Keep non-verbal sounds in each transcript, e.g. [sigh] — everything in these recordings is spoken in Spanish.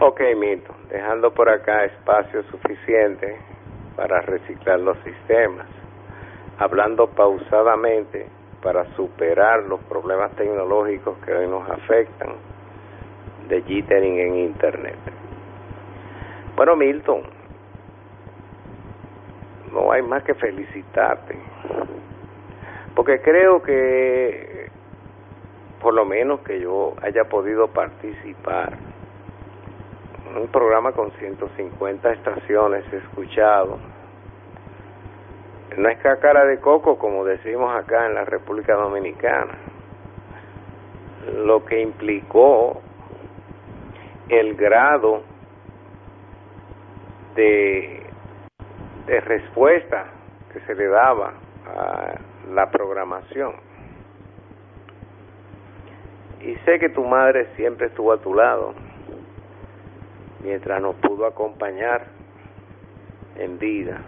Ok, Milton, dejando por acá espacio suficiente para reciclar los sistemas, hablando pausadamente para superar los problemas tecnológicos que hoy nos afectan de jittering en Internet. Bueno, Milton, no hay más que felicitarte, porque creo que, por lo menos que yo haya podido participar un programa con 150 estaciones escuchado. No es cara de coco, como decimos acá en la República Dominicana. Lo que implicó el grado de, de respuesta que se le daba a la programación. Y sé que tu madre siempre estuvo a tu lado mientras nos pudo acompañar en vida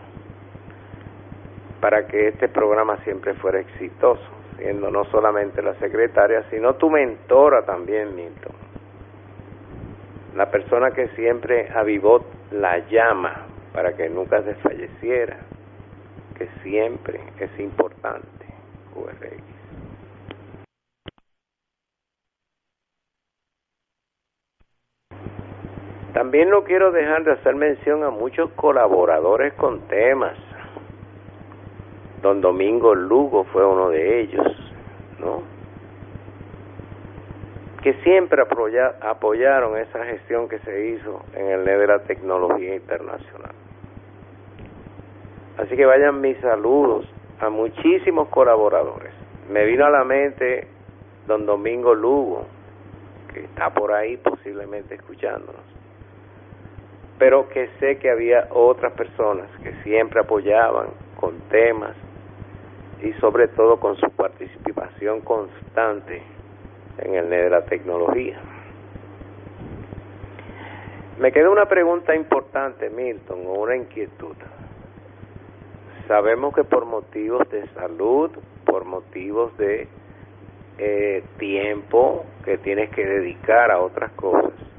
para que este programa siempre fuera exitoso, siendo no solamente la secretaria, sino tu mentora también, Milton. La persona que siempre avivó la llama para que nunca desfalleciera, que siempre es importante, QRX. También no quiero dejar de hacer mención a muchos colaboradores con temas. Don Domingo Lugo fue uno de ellos, ¿no? Que siempre apoyaron esa gestión que se hizo en el nivel de la tecnología internacional. Así que vayan mis saludos a muchísimos colaboradores. Me vino a la mente don Domingo Lugo, que está por ahí posiblemente escuchándonos pero que sé que había otras personas que siempre apoyaban con temas y sobre todo con su participación constante en el de la tecnología. Me queda una pregunta importante, Milton, o una inquietud. Sabemos que por motivos de salud, por motivos de eh, tiempo que tienes que dedicar a otras cosas,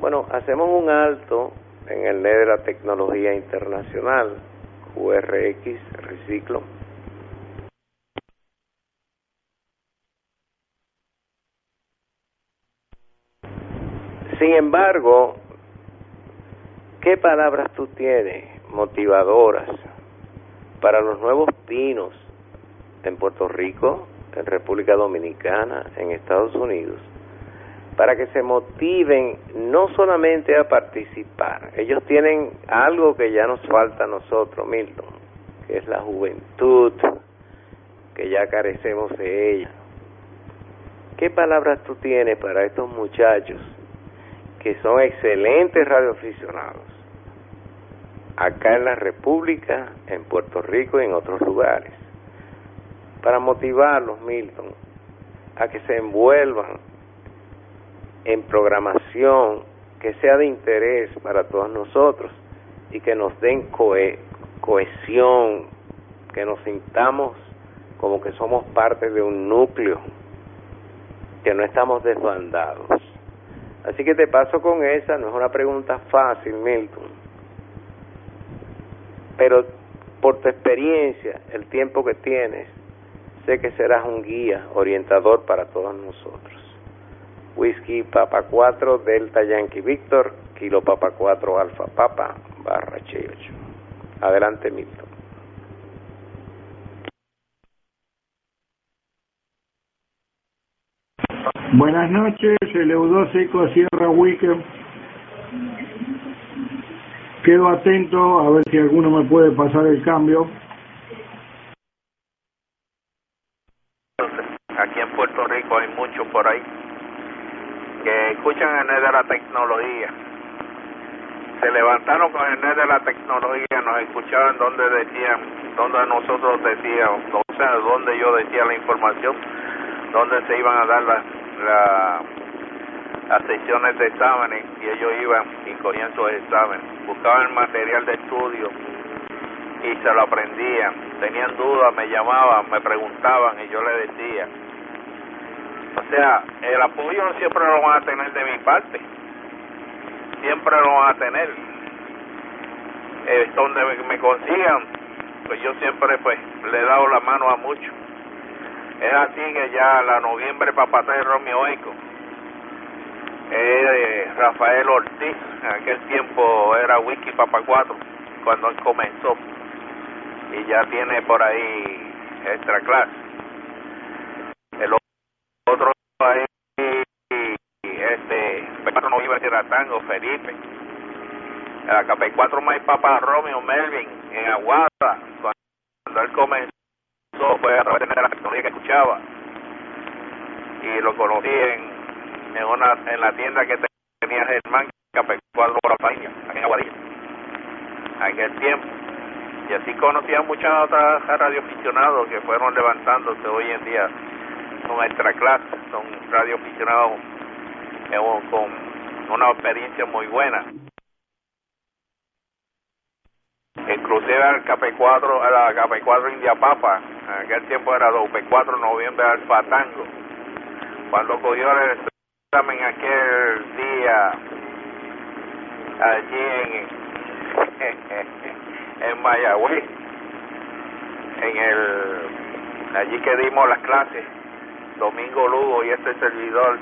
bueno, hacemos un alto en el NED de la tecnología internacional, QRX, reciclo. Sin embargo, ¿qué palabras tú tienes motivadoras para los nuevos pinos en Puerto Rico, en República Dominicana, en Estados Unidos? Para que se motiven no solamente a participar, ellos tienen algo que ya nos falta a nosotros, Milton, que es la juventud, que ya carecemos de ella. ¿Qué palabras tú tienes para estos muchachos que son excelentes radioaficionados? Acá en la República, en Puerto Rico y en otros lugares. Para motivarlos, Milton, a que se envuelvan en programación que sea de interés para todos nosotros y que nos den cohesión, que nos sintamos como que somos parte de un núcleo, que no estamos desbandados. Así que te paso con esa, no es una pregunta fácil, Milton, pero por tu experiencia, el tiempo que tienes, sé que serás un guía orientador para todos nosotros. Whisky Papa 4 Delta Yankee Victor, Kilo Papa 4 Alfa Papa, barra H8. Adelante, Milton. Buenas noches, el Eudósico Sierra Weekend. Quedo atento a ver si alguno me puede pasar el cambio. aquí en Puerto Rico hay muchos por ahí que escuchan el net de la tecnología. Se levantaron con el net de la tecnología, nos escuchaban donde decían, donde nosotros decíamos, o sea, donde yo decía la información, donde se iban a dar las la, las sesiones de exámenes y ellos iban y cogían sus exámenes, buscaban el material de estudio y se lo aprendían. Tenían dudas, me llamaban, me preguntaban y yo les decía. O sea, el apoyo siempre lo van a tener de mi parte. Siempre lo van a tener. Eh, donde me consigan, pues yo siempre pues le he dado la mano a muchos. Es así que ya la noviembre papata de Romeo Eco, eh, Rafael Ortiz, en aquel tiempo era Wiki Papa 4, cuando él comenzó y ya tiene por ahí extra clase. Otro ahí, este, P4 no iba a ser Tango, Felipe. La KP4 más Papa Romeo Melvin en Aguada, cuando él comenzó, fue a través de la tecnología que escuchaba. Y lo conocí en, en, una, en la tienda que tenía Germán, KP4 por la aquí en Aguadilla. Aquel tiempo y así conocía muchas otras radioaficionados que fueron levantándose hoy en día con nuestra clase, son radioaficionados con una experiencia muy buena. Inclusive al KP4, a la KP4 India Papa, en aquel tiempo era UP4 Noviembre Alfa Tango, cuando cogió el examen aquel día allí en [laughs] en Mayagüez, en el, allí que dimos las clases, Domingo Lugo y este servidor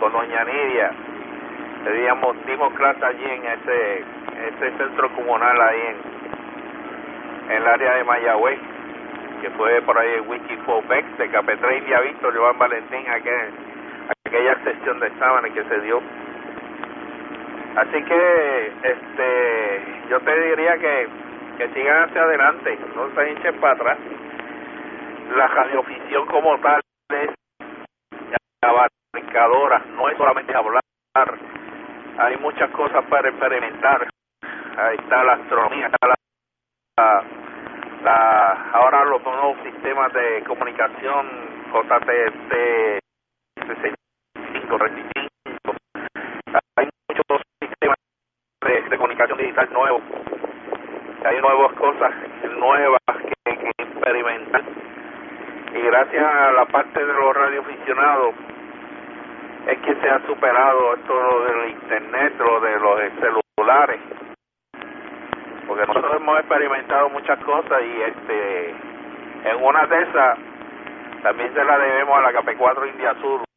con Doña Nidia, le dimos, clases allí en ese, ese centro comunal ahí en, el área de Mayagüez, que fue por ahí en Wikifobex de Capetre India Víctor, Joan Valentín, aquel, aquella sesión de exámenes que se dio. Así que este yo te diría que que sigan hacia adelante, no se hinchen para atrás. La radioficción como tal es no es solamente hablar, hay muchas cosas para experimentar. Ahí está la astronomía, está la, la, ahora los nuevos sistemas de comunicación, JTT 65, 35, hay muchos sistemas de, de comunicación digital nuevos. Hay nuevas cosas nuevas que, que experimentar. Y gracias a la parte de los radioaficionados es que se ha superado esto del internet, lo de los celulares, porque nosotros hemos experimentado muchas cosas y este en una de esas también se la debemos a la KP4 India Sur,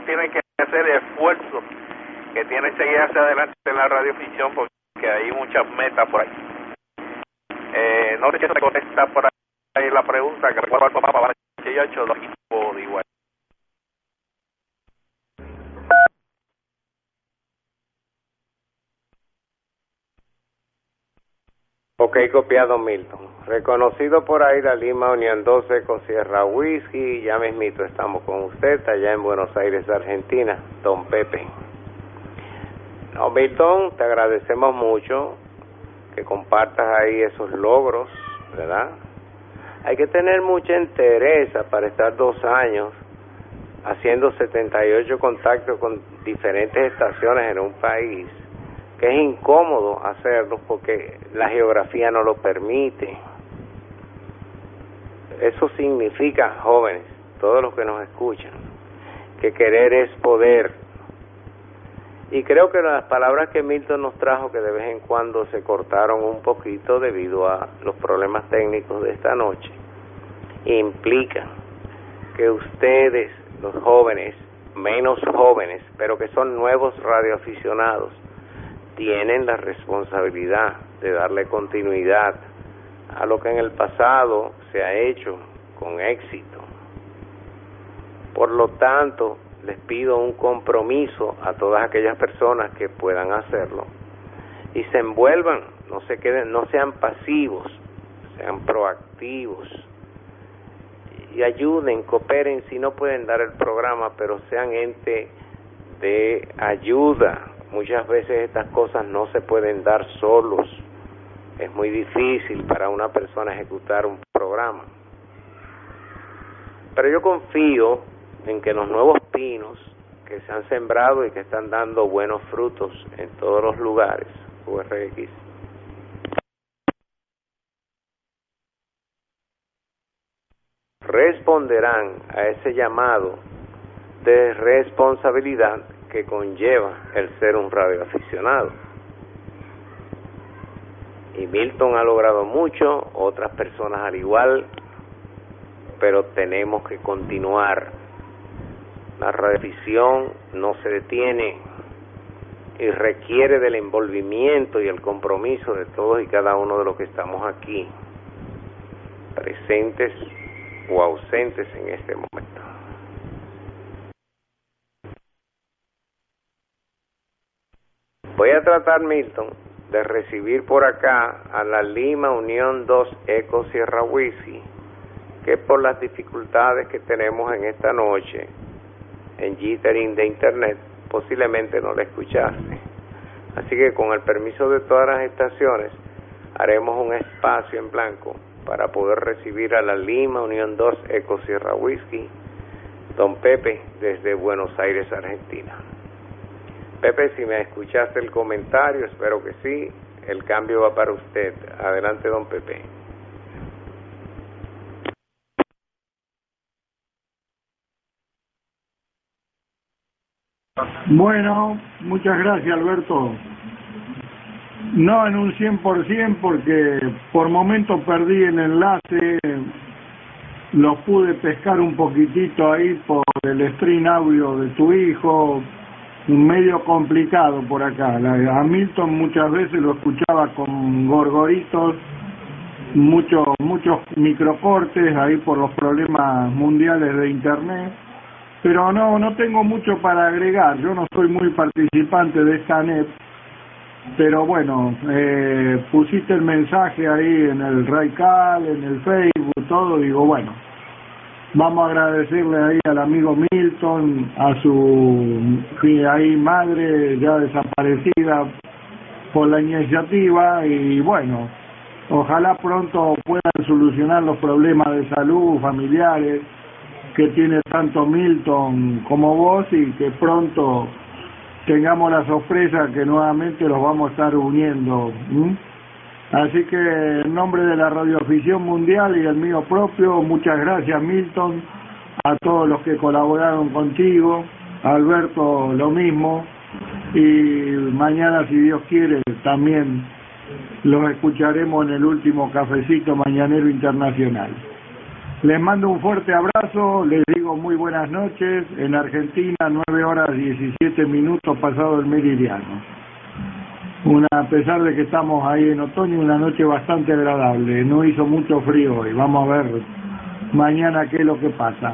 uno tiene que hacer esfuerzo, que tiene que seguir hacia adelante en la radioficción porque hay muchas metas por ahí. Eh, no sé si se contesta por ahí la pregunta que recuerdo al papá para que yo he hecho dos equipos de igual. Ok, copiado Milton. Reconocido por la Lima Unión 12 con Sierra Whisky. Ya mismito estamos con usted allá en Buenos Aires, Argentina. Don Pepe. No, Milton, te agradecemos mucho que compartas ahí esos logros, ¿verdad? Hay que tener mucha entereza para estar dos años haciendo 78 contactos con diferentes estaciones en un país, que es incómodo hacerlo porque la geografía no lo permite. Eso significa, jóvenes, todos los que nos escuchan, que querer es poder y creo que las palabras que Milton nos trajo, que de vez en cuando se cortaron un poquito debido a los problemas técnicos de esta noche, implican que ustedes, los jóvenes, menos jóvenes, pero que son nuevos radioaficionados, tienen la responsabilidad de darle continuidad a lo que en el pasado se ha hecho con éxito. Por lo tanto, les pido un compromiso a todas aquellas personas que puedan hacerlo y se envuelvan, no se queden, no sean pasivos, sean proactivos y ayuden, cooperen si no pueden dar el programa, pero sean ente de ayuda. Muchas veces estas cosas no se pueden dar solos. Es muy difícil para una persona ejecutar un programa. Pero yo confío en que los nuevos pinos que se han sembrado y que están dando buenos frutos en todos los lugares, URX, responderán a ese llamado de responsabilidad que conlleva el ser un radioaficionado. Y Milton ha logrado mucho, otras personas al igual, pero tenemos que continuar la revisión no se detiene y requiere del envolvimiento y el compromiso de todos y cada uno de los que estamos aquí, presentes o ausentes en este momento. Voy a tratar, Milton, de recibir por acá a la Lima Unión 2 Eco Sierra Wisi, que por las dificultades que tenemos en esta noche, en jittering de internet, posiblemente no la escuchaste. Así que con el permiso de todas las estaciones, haremos un espacio en blanco para poder recibir a la Lima Unión 2 Eco Sierra Whisky, Don Pepe, desde Buenos Aires, Argentina. Pepe, si me escuchaste el comentario, espero que sí, el cambio va para usted. Adelante, don Pepe. Bueno, muchas gracias Alberto. No en un 100% porque por momentos perdí el enlace, lo pude pescar un poquitito ahí por el stream audio de tu hijo, medio complicado por acá. a Milton muchas veces lo escuchaba con gorgoritos, muchos muchos microcortes ahí por los problemas mundiales de internet. Pero no, no tengo mucho para agregar. Yo no soy muy participante de esta net, pero bueno, eh, pusiste el mensaje ahí en el Raical, en el Facebook, todo. Digo, bueno, Vamos a agradecerle ahí al amigo Milton, a su ahí madre ya desaparecida por la iniciativa y bueno, ojalá pronto puedan solucionar los problemas de salud familiares que tiene tanto Milton como vos y que pronto tengamos la sorpresa que nuevamente los vamos a estar uniendo. Así que en nombre de la Radioafición Mundial y el mío propio, muchas gracias Milton, a todos los que colaboraron contigo, Alberto lo mismo, y mañana si Dios quiere también los escucharemos en el último cafecito mañanero internacional. Les mando un fuerte abrazo, les digo muy buenas noches, en Argentina 9 horas 17 minutos pasado el meridiano una, a pesar de que estamos ahí en otoño, una noche bastante agradable. No hizo mucho frío hoy. Vamos a ver mañana qué es lo que pasa.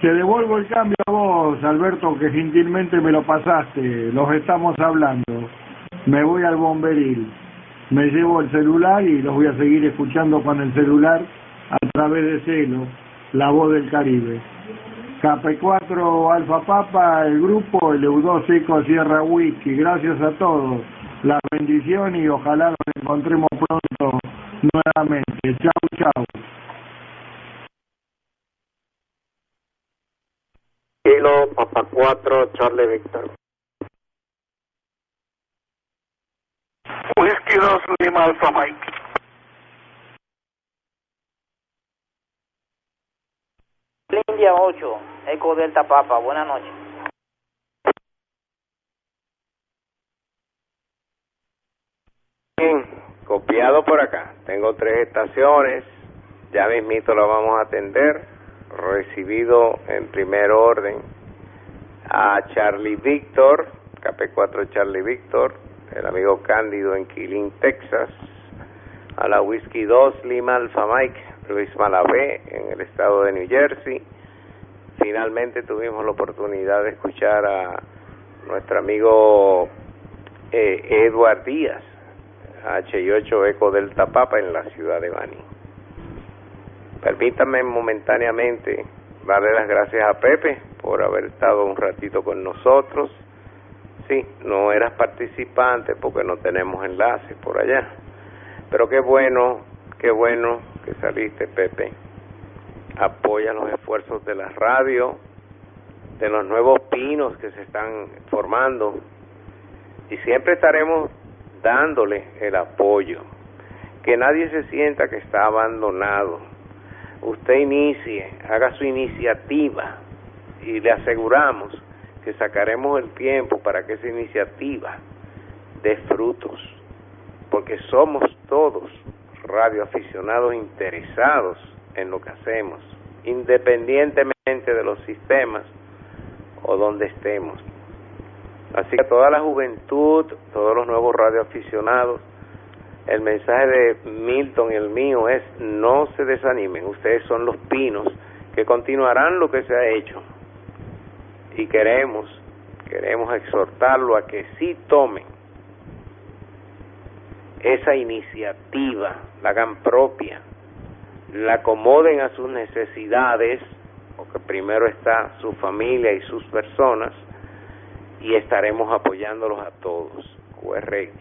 Te devuelvo el cambio a vos, Alberto, que gentilmente me lo pasaste. Los estamos hablando. Me voy al bomberil. Me llevo el celular y los voy a seguir escuchando con el celular a través de Celo, la voz del Caribe. KP4 Alfa Papa, el grupo, el EU2 Seco Sierra Whisky. Gracias a todos la bendición y ojalá nos encontremos pronto nuevamente. Chau, chau. Kilo Papa 4, Charlie Victor. Whisky 2, Lima Alfa Mike. India 8, Eco Delta Papa, buenas noches. Copiado por acá. Tengo tres estaciones, ya mismito lo vamos a atender. Recibido en primer orden a Charlie Victor, KP4 Charlie Victor, el amigo Cándido en Killing, Texas, a la Whisky 2 Lima Alpha Mike, Luis Malavé en el estado de New Jersey. Finalmente tuvimos la oportunidad de escuchar a nuestro amigo eh, Edward Díaz H8 Eco del Tapapa en la ciudad de Bani. Permítame momentáneamente darle las gracias a Pepe por haber estado un ratito con nosotros. Sí, no eras participante porque no tenemos enlace por allá. Pero qué bueno, qué bueno que saliste, Pepe. Apoya los esfuerzos de la radio, de los nuevos pinos que se están formando. Y siempre estaremos dándole el apoyo. Que nadie se sienta que está abandonado. Usted inicie, haga su iniciativa y le aseguramos que sacaremos el tiempo para que esa iniciativa dé frutos, porque somos todos radioaficionados interesados en lo que hacemos, independientemente de los sistemas o donde estemos. Así que a toda la juventud, todos los nuevos radioaficionados, el mensaje de Milton el mío es no se desanimen, ustedes son los pinos que continuarán lo que se ha hecho. Y queremos, queremos exhortarlo a que sí tomen esa iniciativa, la hagan propia, la acomoden a sus necesidades, porque primero está su familia y sus personas, y estaremos apoyándolos a todos. QRX.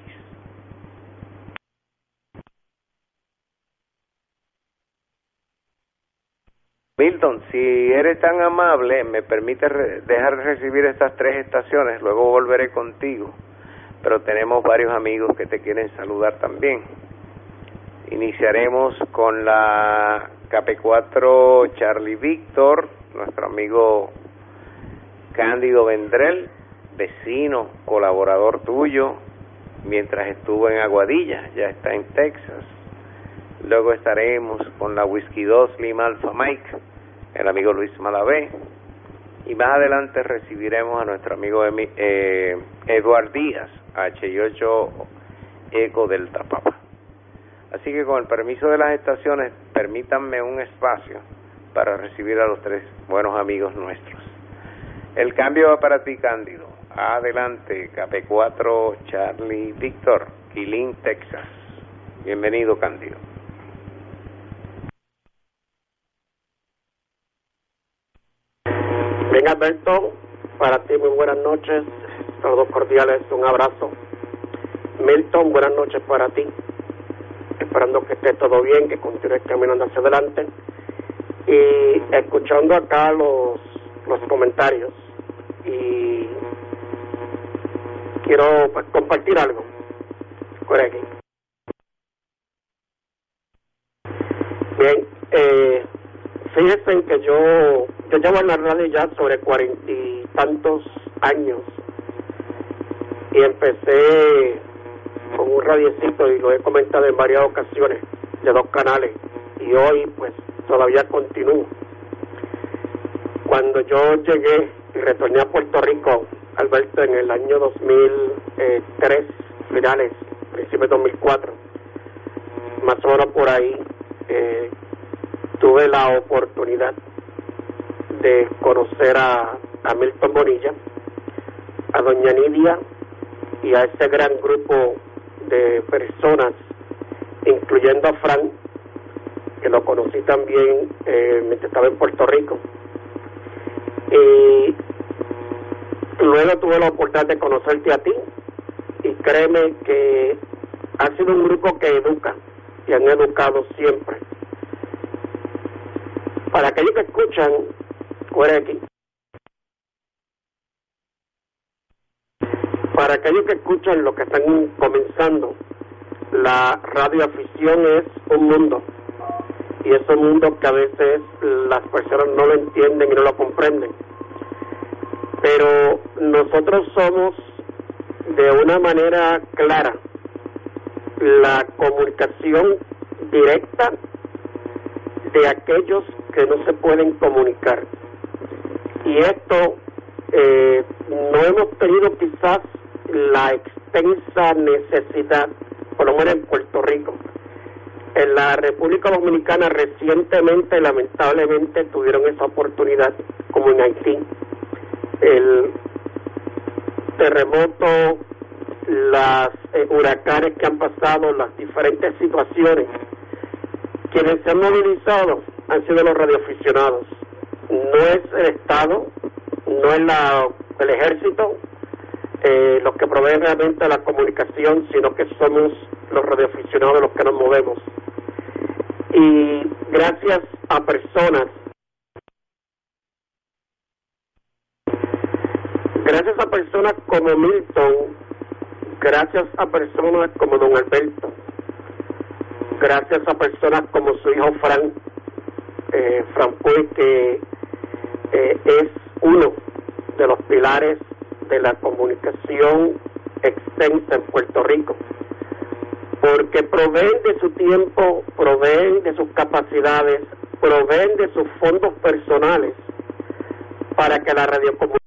Milton, si eres tan amable, me permite dejar de recibir estas tres estaciones, luego volveré contigo, pero tenemos varios amigos que te quieren saludar también. Iniciaremos con la KP4 Charlie Víctor, nuestro amigo Cándido Vendrell, vecino, colaborador tuyo, mientras estuvo en Aguadilla, ya está en Texas. Luego estaremos con la Whisky 2 Lima Alpha Mike, el amigo Luis Malavé. y más adelante recibiremos a nuestro amigo eh, Eduard Díaz, H8 Eco del Tapapa. Así que con el permiso de las estaciones, permítanme un espacio para recibir a los tres buenos amigos nuestros. El cambio va para ti, Cándido. Adelante, KP4 Charlie Víctor, Quilín, Texas. Bienvenido, Cándido. Bien, Alberto, para ti muy buenas noches, todos cordiales, un abrazo. Milton, buenas noches para ti, esperando que esté todo bien, que continúes caminando hacia adelante y escuchando acá los, los comentarios y quiero compartir algo por aquí. Bien, eh, fíjense que yo, yo llevo en la radio ya sobre cuarenta y tantos años y empecé con un radiecito y lo he comentado en varias ocasiones de dos canales y hoy pues todavía continúo. Cuando yo llegué y retorné a Puerto Rico, Alberto, en el año 2003, finales, principios de 2004, más o menos por ahí, eh, tuve la oportunidad de conocer a, a Milton Bonilla, a Doña Nidia y a ese gran grupo de personas, incluyendo a Frank, que lo conocí también eh, mientras estaba en Puerto Rico. Y luego tuve la oportunidad de conocerte a ti y créeme que ha sido un grupo que educa y han educado siempre. Para aquellos que escuchan, fuera aquí. Para aquellos que escuchan lo que están comenzando, la radioafición es un mundo y es un mundo que a veces las personas no lo entienden y no lo comprenden. Pero nosotros somos de una manera clara la comunicación directa de aquellos que no se pueden comunicar. Y esto eh, no hemos tenido quizás la extensa necesidad, por lo menos en Puerto Rico, en la República Dominicana recientemente, lamentablemente, tuvieron esa oportunidad, como en Haití. El terremoto, las eh, huracanes que han pasado, las diferentes situaciones. Quienes se han movilizado han sido los radioaficionados. No es el Estado, no es la, el ejército eh, los que proveen realmente la comunicación, sino que somos los radioaficionados los que nos movemos y gracias a personas gracias a personas como Milton gracias a personas como don Alberto gracias a personas como su hijo Frank eh, Frank que eh, es uno de los pilares de la comunicación extensa en Puerto Rico. Porque proveen de su tiempo, proveen de sus capacidades, proveen de sus fondos personales para que la radiocomunicación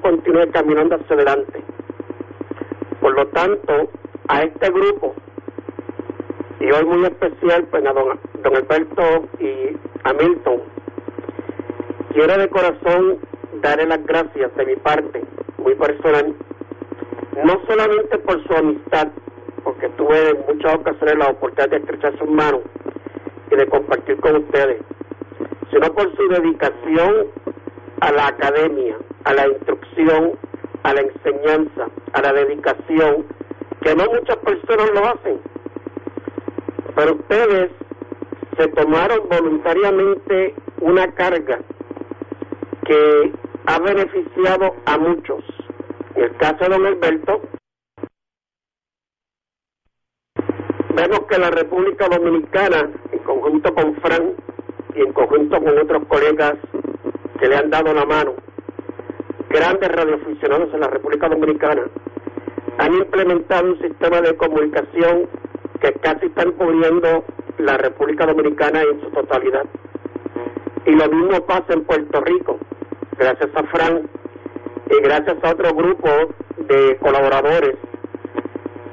continúe caminando hacia adelante. Por lo tanto, a este grupo, y hoy muy especial pues a don, don Alberto y a Milton, quiero de corazón darle las gracias de mi parte, muy personal, no solamente por su amistad, porque tuve en muchas ocasiones la oportunidad de estrechar sus manos y de compartir con ustedes, sino por su dedicación a la academia, a la instrucción, a la enseñanza, a la dedicación, que no muchas personas lo hacen. Pero ustedes se tomaron voluntariamente una carga que ha beneficiado a muchos. En el caso de don Alberto, vemos que la República Dominicana, en conjunto con Fran y en conjunto con otros colegas que le han dado la mano, grandes radioaficionados en la República Dominicana, han implementado un sistema de comunicación que casi están cubriendo la República Dominicana en su totalidad. Y lo mismo pasa en Puerto Rico. gracias a Frank y gracias a otro grupo de colaboradores,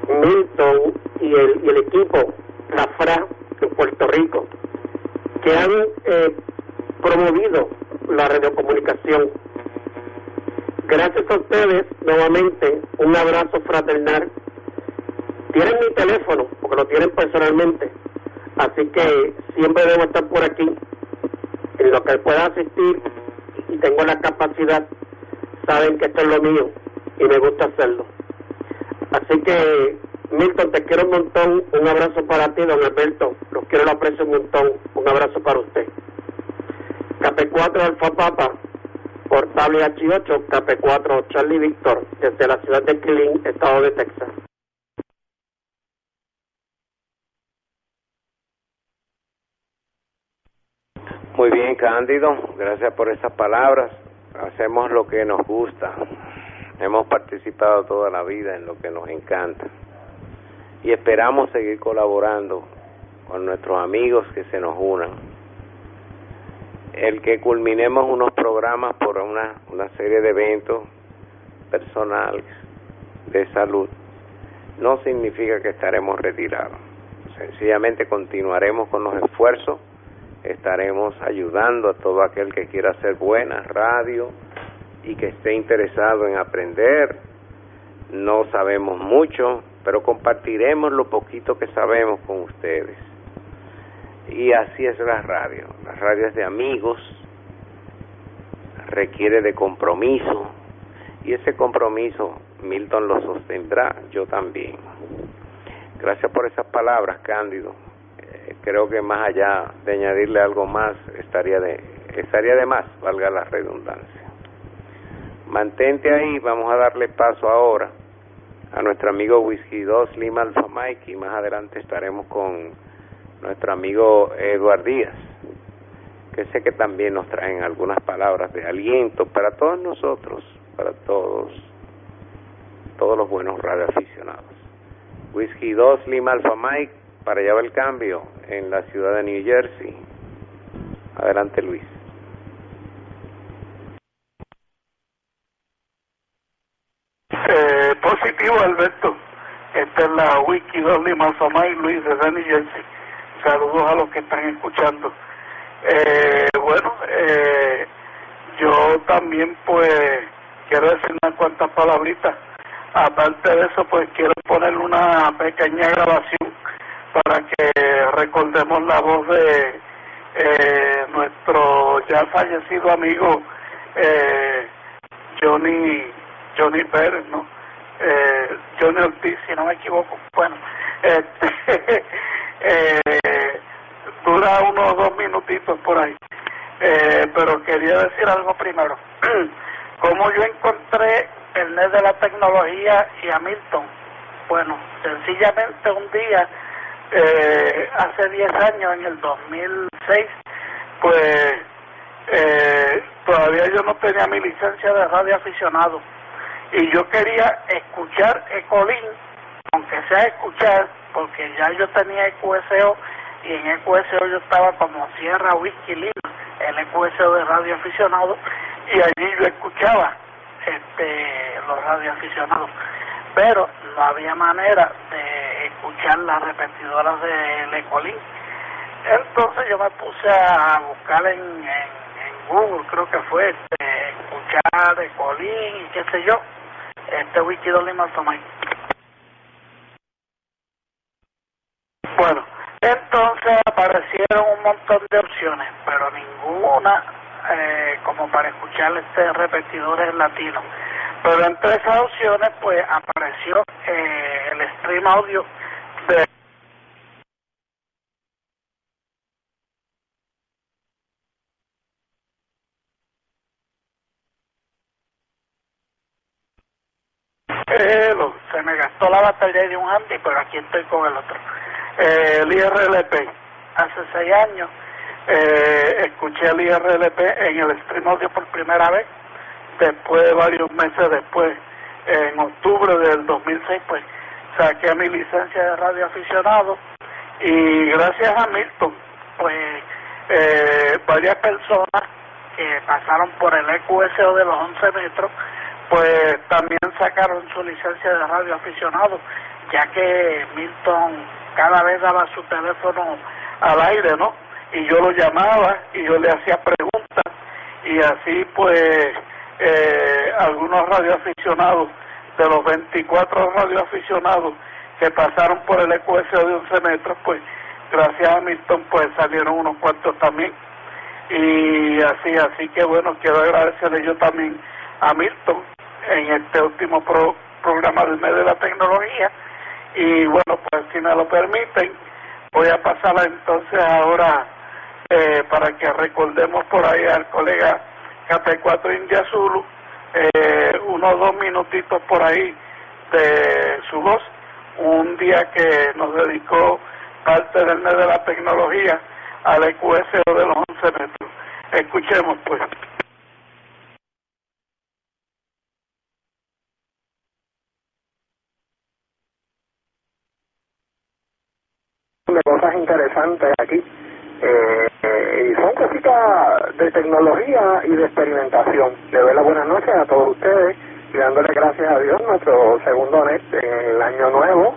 Milton y el, y el equipo, la FRA de Puerto Rico, que han eh, promovido la radiocomunicación. Gracias a ustedes, nuevamente, un abrazo fraternal. Tienen mi teléfono, porque lo tienen personalmente, así que siempre debo estar por aquí. En lo que pueda asistir y tengo la capacidad, saben que esto es lo mío y me gusta hacerlo. Así que, Milton, te quiero un montón. Un abrazo para ti, don Alberto. Los quiero, lo aprecio un montón. Un abrazo para usted. KP4 Alfa Papa, portable H8, KP4 Charlie Víctor, desde la ciudad de Killeen, estado de Texas. Muy bien, Cándido, gracias por esas palabras. Hacemos lo que nos gusta. Hemos participado toda la vida en lo que nos encanta. Y esperamos seguir colaborando con nuestros amigos que se nos unan. El que culminemos unos programas por una, una serie de eventos personales de salud no significa que estaremos retirados. Sencillamente continuaremos con los esfuerzos estaremos ayudando a todo aquel que quiera hacer buena radio y que esté interesado en aprender. No sabemos mucho, pero compartiremos lo poquito que sabemos con ustedes. Y así es la radio. La radio es de amigos, requiere de compromiso, y ese compromiso Milton lo sostendrá, yo también. Gracias por esas palabras, Cándido creo que más allá de añadirle algo más estaría de estaría de más, valga la redundancia. Mantente ahí, vamos a darle paso ahora a nuestro amigo Whisky 2 Lima Mike y más adelante estaremos con nuestro amigo Eduard Díaz, que sé que también nos traen algunas palabras de aliento para todos nosotros, para todos, todos los buenos radioaficionados. Whisky 2 Lima Alpha Mike para allá va el cambio en la ciudad de New Jersey. Adelante Luis. Eh, positivo Alberto. Esta es la Wiki 2 Lima y Luis de New Jersey. Saludos a los que están escuchando. Eh, bueno, eh, yo también pues quiero decir unas cuantas palabritas. Aparte de eso, pues quiero poner una pequeña grabación para que recordemos la voz de eh, nuestro ya fallecido amigo eh, Johnny Johnny Pérez, ¿no? Eh, Johnny Ortiz, si no me equivoco. Bueno, [laughs] este, eh, dura unos dos minutitos por ahí. Eh, pero quería decir algo primero. [clears throat] Como yo encontré el NET de la tecnología y a Milton, bueno, sencillamente un día eh, hace 10 años, en el 2006, pues eh, todavía yo no tenía mi licencia de radio aficionado y yo quería escuchar Ecolín, aunque sea escuchar, porque ya yo tenía EQSO y en EQSO yo estaba como Sierra Whisky Lima, el EQSO de radio aficionado, y allí yo escuchaba este los radioaficionados, pero no había manera de escuchar las repetidoras de Lecolín. Entonces yo me puse a buscar en, en, Google, creo que fue, este, escuchar de Colín y qué sé yo, este wiki Lima Tomay. Bueno, entonces aparecieron un montón de opciones, pero ninguna eh, como para escuchar este repetidores latinos. Pero entre esas opciones, pues apareció eh, el stream audio de eh, se me gastó la batería de un handy, pero aquí estoy con el otro. Eh, el IRLP, hace seis años, eh, escuché el IRLP en el stream audio por primera vez después de varios meses después, en octubre del 2006, pues saqué mi licencia de radio aficionado y gracias a Milton, pues eh, varias personas que pasaron por el EQSO de los 11 metros, pues también sacaron su licencia de radio aficionado, ya que Milton cada vez daba su teléfono al aire, ¿no? Y yo lo llamaba y yo le hacía preguntas y así pues eh, algunos radioaficionados, de los 24 radioaficionados que pasaron por el EQSO de 11 metros, pues gracias a Milton pues salieron unos cuantos también y así, así que bueno, quiero agradecerle yo también a Milton en este último programa del mes de la tecnología y bueno, pues si me lo permiten, voy a pasar entonces ahora eh, para que recordemos por ahí al colega KT4 India Zulu, eh, unos dos minutitos por ahí de su voz, un día que nos dedicó parte del mes de la tecnología al EQSO de los 11 metros. Escuchemos pues. De cosas interesantes aquí eh, eh, y son cositas de tecnología y de experimentación. Le doy la buenas noches a todos ustedes y dándole gracias a Dios nuestro segundo net en el año nuevo,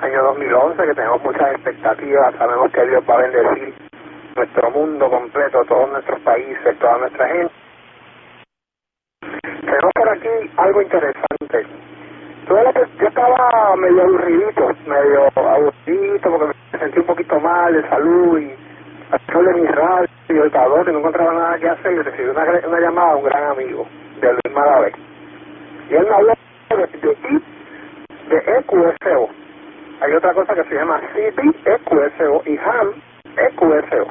año 2011, que tenemos muchas expectativas, sabemos que Dios va a bendecir nuestro mundo completo, todos nuestros países, toda nuestra gente. Tenemos por aquí algo interesante. Yo estaba medio aburridito, medio aburridito porque me sentí un poquito mal de salud y solo de mi radio y el y no encontraba nada que hacer y recibí una, llamada a un gran amigo de Luis Malavé. Y él me habló de, de, de EQSO. Hay otra cosa que se llama CP EQSO y HAM EQSO.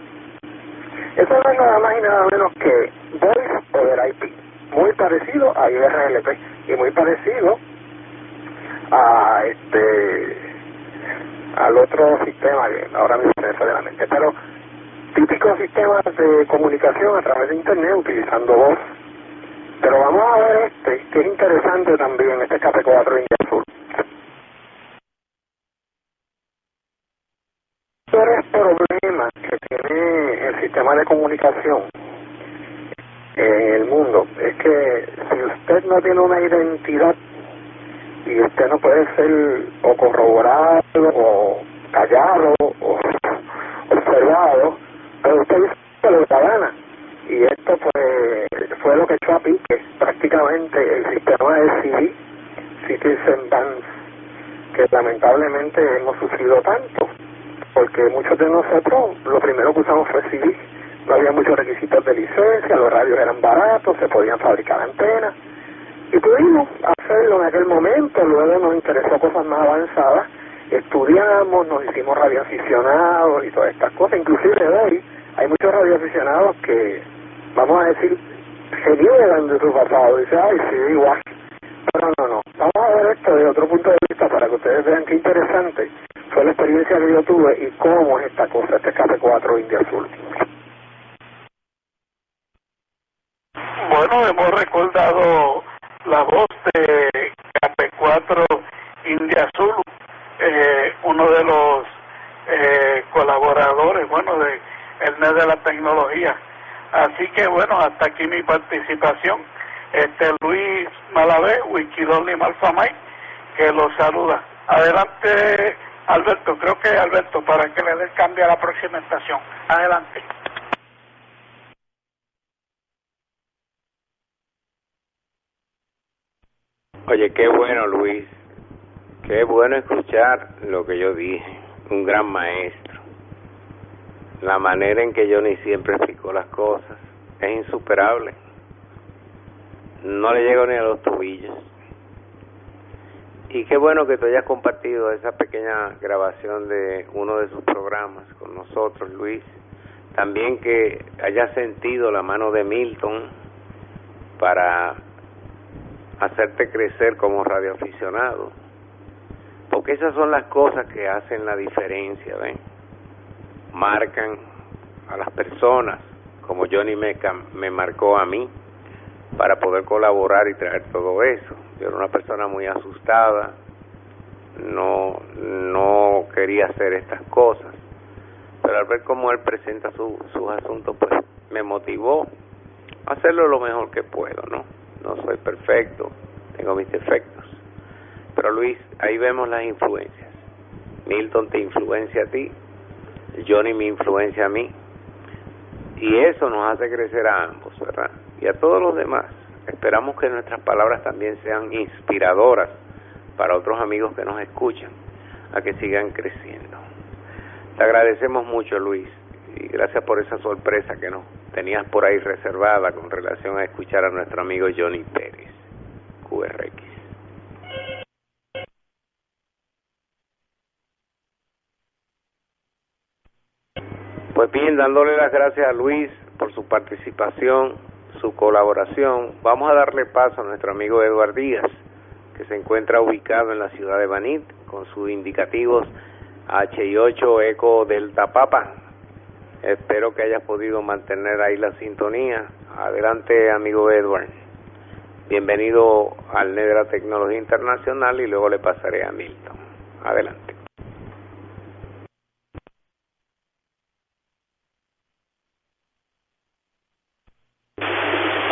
Eso no es nada más y nada menos que Voice over IP, muy parecido a IRLP y muy parecido a este al otro sistema ahora me de la mente, pero típicos sistemas de comunicación a través de internet utilizando voz. Pero vamos a ver este, que es interesante también, este KP4 India Azul. Tres problemas que tiene el sistema de comunicación en el mundo es que si usted no tiene una identidad y usted no puede ser o corroborado o callado o observado, pero usted dice que gana. Y esto pues fue lo que echó a pique prácticamente el sistema de CD, Citizen Dance, que lamentablemente hemos sufrido tanto, porque muchos de nosotros lo primero que usamos fue CD, no había muchos requisitos de licencia, los radios eran baratos, se podían fabricar antenas, y pudimos hacerlo en aquel momento, luego nos interesó cosas más avanzadas, estudiamos, nos hicimos radioaficionados y todas estas cosas, inclusive hoy hay muchos radioaficionados que, vamos a decir, se niegan de su pasado, dicen, ay, sí, igual. Pero no, no, vamos a ver esto de otro punto de vista para que ustedes vean qué interesante fue la experiencia que yo tuve y cómo es esta cosa, este KP4 India Azul. Bueno, hemos recordado la voz de KP4 India Azul, eh, uno de los eh, colaboradores, bueno, de el mes de la tecnología. Así que bueno, hasta aquí mi participación. Este Luis Malavé, Wikidonly Malfamay, que lo saluda. Adelante, Alberto, creo que Alberto, para que le dé cambio a la próxima estación. Adelante. Oye, qué bueno, Luis. Qué bueno escuchar lo que yo dije. Un gran maestro la manera en que Johnny siempre explicó las cosas es insuperable. No le llego ni a los tobillos. Y qué bueno que tú hayas compartido esa pequeña grabación de uno de sus programas con nosotros, Luis. También que hayas sentido la mano de Milton para hacerte crecer como radioaficionado. Porque esas son las cosas que hacen la diferencia, ¿ven? marcan a las personas, como Johnny Meca me marcó a mí, para poder colaborar y traer todo eso. Yo era una persona muy asustada, no, no quería hacer estas cosas, pero al ver cómo él presenta su, sus asuntos, pues me motivó hacerlo lo mejor que puedo, ¿no? No soy perfecto, tengo mis defectos. Pero Luis, ahí vemos las influencias. Milton te influencia a ti, Johnny me influencia a mí. Y eso nos hace crecer a ambos, ¿verdad? Y a todos los demás. Esperamos que nuestras palabras también sean inspiradoras para otros amigos que nos escuchan, a que sigan creciendo. Te agradecemos mucho, Luis, y gracias por esa sorpresa que nos tenías por ahí reservada con relación a escuchar a nuestro amigo Johnny Pérez, QRX. Pues bien, dándole las gracias a Luis por su participación, su colaboración, vamos a darle paso a nuestro amigo Eduard Díaz, que se encuentra ubicado en la ciudad de Banit con sus indicativos H8 Eco Delta Papa. Espero que hayas podido mantener ahí la sintonía. Adelante, amigo Edward. Bienvenido al Nedra Tecnología Internacional y luego le pasaré a Milton. Adelante.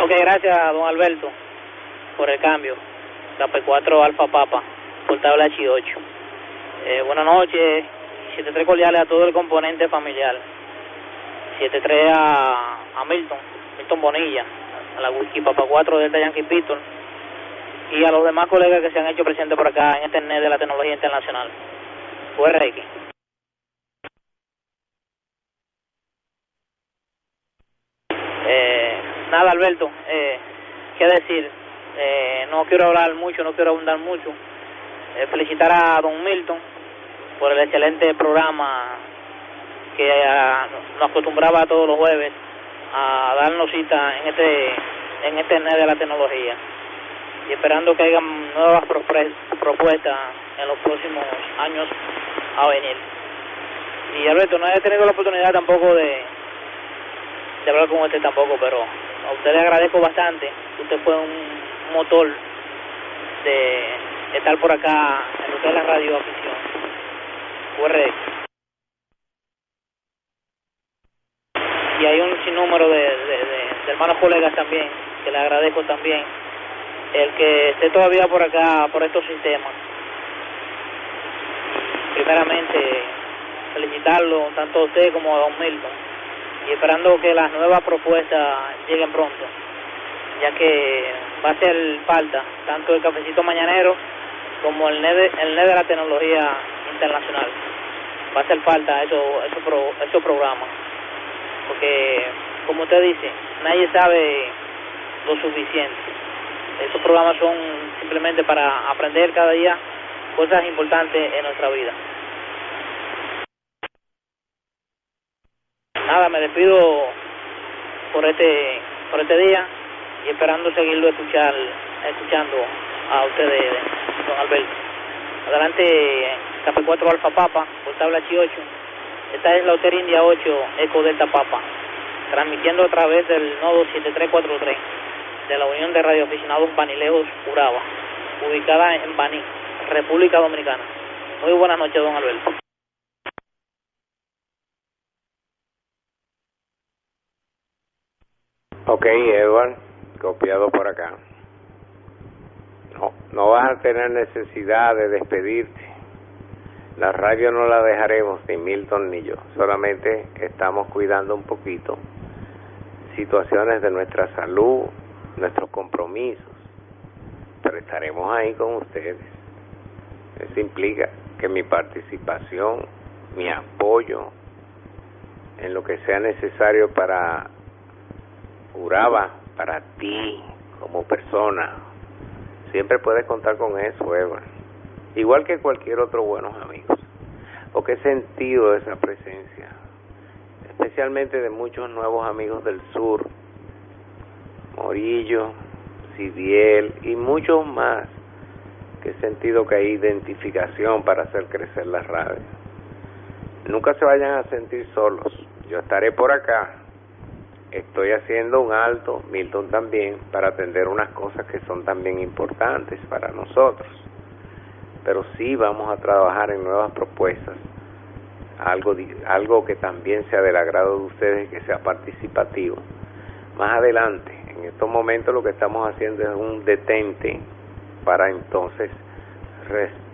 Ok, gracias, don Alberto, por el cambio. La P4 Alfa Papa, portable H8. Eh, buenas noches, 73 cordiales a todo el componente familiar. 73 a, a Milton, Milton Bonilla, a la Whisky Papa 4 de Yankee Pistol y a los demás colegas que se han hecho presentes por acá en este net de la tecnología internacional. URX. Eh, nada, Alberto, eh, qué decir, eh, no quiero hablar mucho, no quiero abundar mucho. Eh, felicitar a don Milton por el excelente programa que uh, nos acostumbraba todos los jueves a darnos cita en este en este net de la tecnología y esperando que haya nuevas propuestas en los próximos años a venir. Y Alberto, no he tenido la oportunidad tampoco de, de hablar con usted tampoco, pero a usted le agradezco bastante. Usted fue un motor de estar por acá en lo que es la radio afición. Y hay un sinnúmero de, de, de, hermanos colegas también, que le agradezco también, el que esté todavía por acá, por estos sistemas. Primeramente, felicitarlo tanto a usted como a Don Milton y esperando que las nuevas propuestas lleguen pronto, ya que va a ser falta tanto el cafecito mañanero como el NED, el NED de la tecnología internacional. Va a hacer falta esos eso, eso programas, porque como usted dice, nadie sabe lo suficiente. Esos programas son simplemente para aprender cada día cosas importantes en nuestra vida. Nada, me despido por este por este día y esperando seguirlo escuchar escuchando a ustedes, don Alberto. Adelante, Café 4 Alfa Papa, por tabla H8. Esta es la Hotel India 8 Eco Delta Papa, transmitiendo a través del nodo 7343 de la Unión de Radioaficionados Banileos Uraba, ubicada en Baní, República Dominicana. Muy buenas noches, don Alberto. Ok, Edward, copiado por acá. No, no vas a tener necesidad de despedirte. La radio no la dejaremos, Milton ni yo. Solamente estamos cuidando un poquito situaciones de nuestra salud, nuestros compromisos. Pero estaremos ahí con ustedes. Eso implica que mi participación, mi apoyo en lo que sea necesario para Uraba, para ti como persona, siempre puedes contar con eso, Eva. Igual que cualquier otro buenos amigos. Porque he sentido esa presencia, especialmente de muchos nuevos amigos del sur, Morillo, Sidiel y muchos más, que he sentido que hay identificación para hacer crecer la radio. Nunca se vayan a sentir solos. Yo estaré por acá estoy haciendo un alto, Milton también, para atender unas cosas que son también importantes para nosotros. Pero sí vamos a trabajar en nuevas propuestas, algo, algo que también sea del agrado de ustedes que sea participativo. Más adelante, En estos momentos lo que estamos haciendo es un detente para entonces,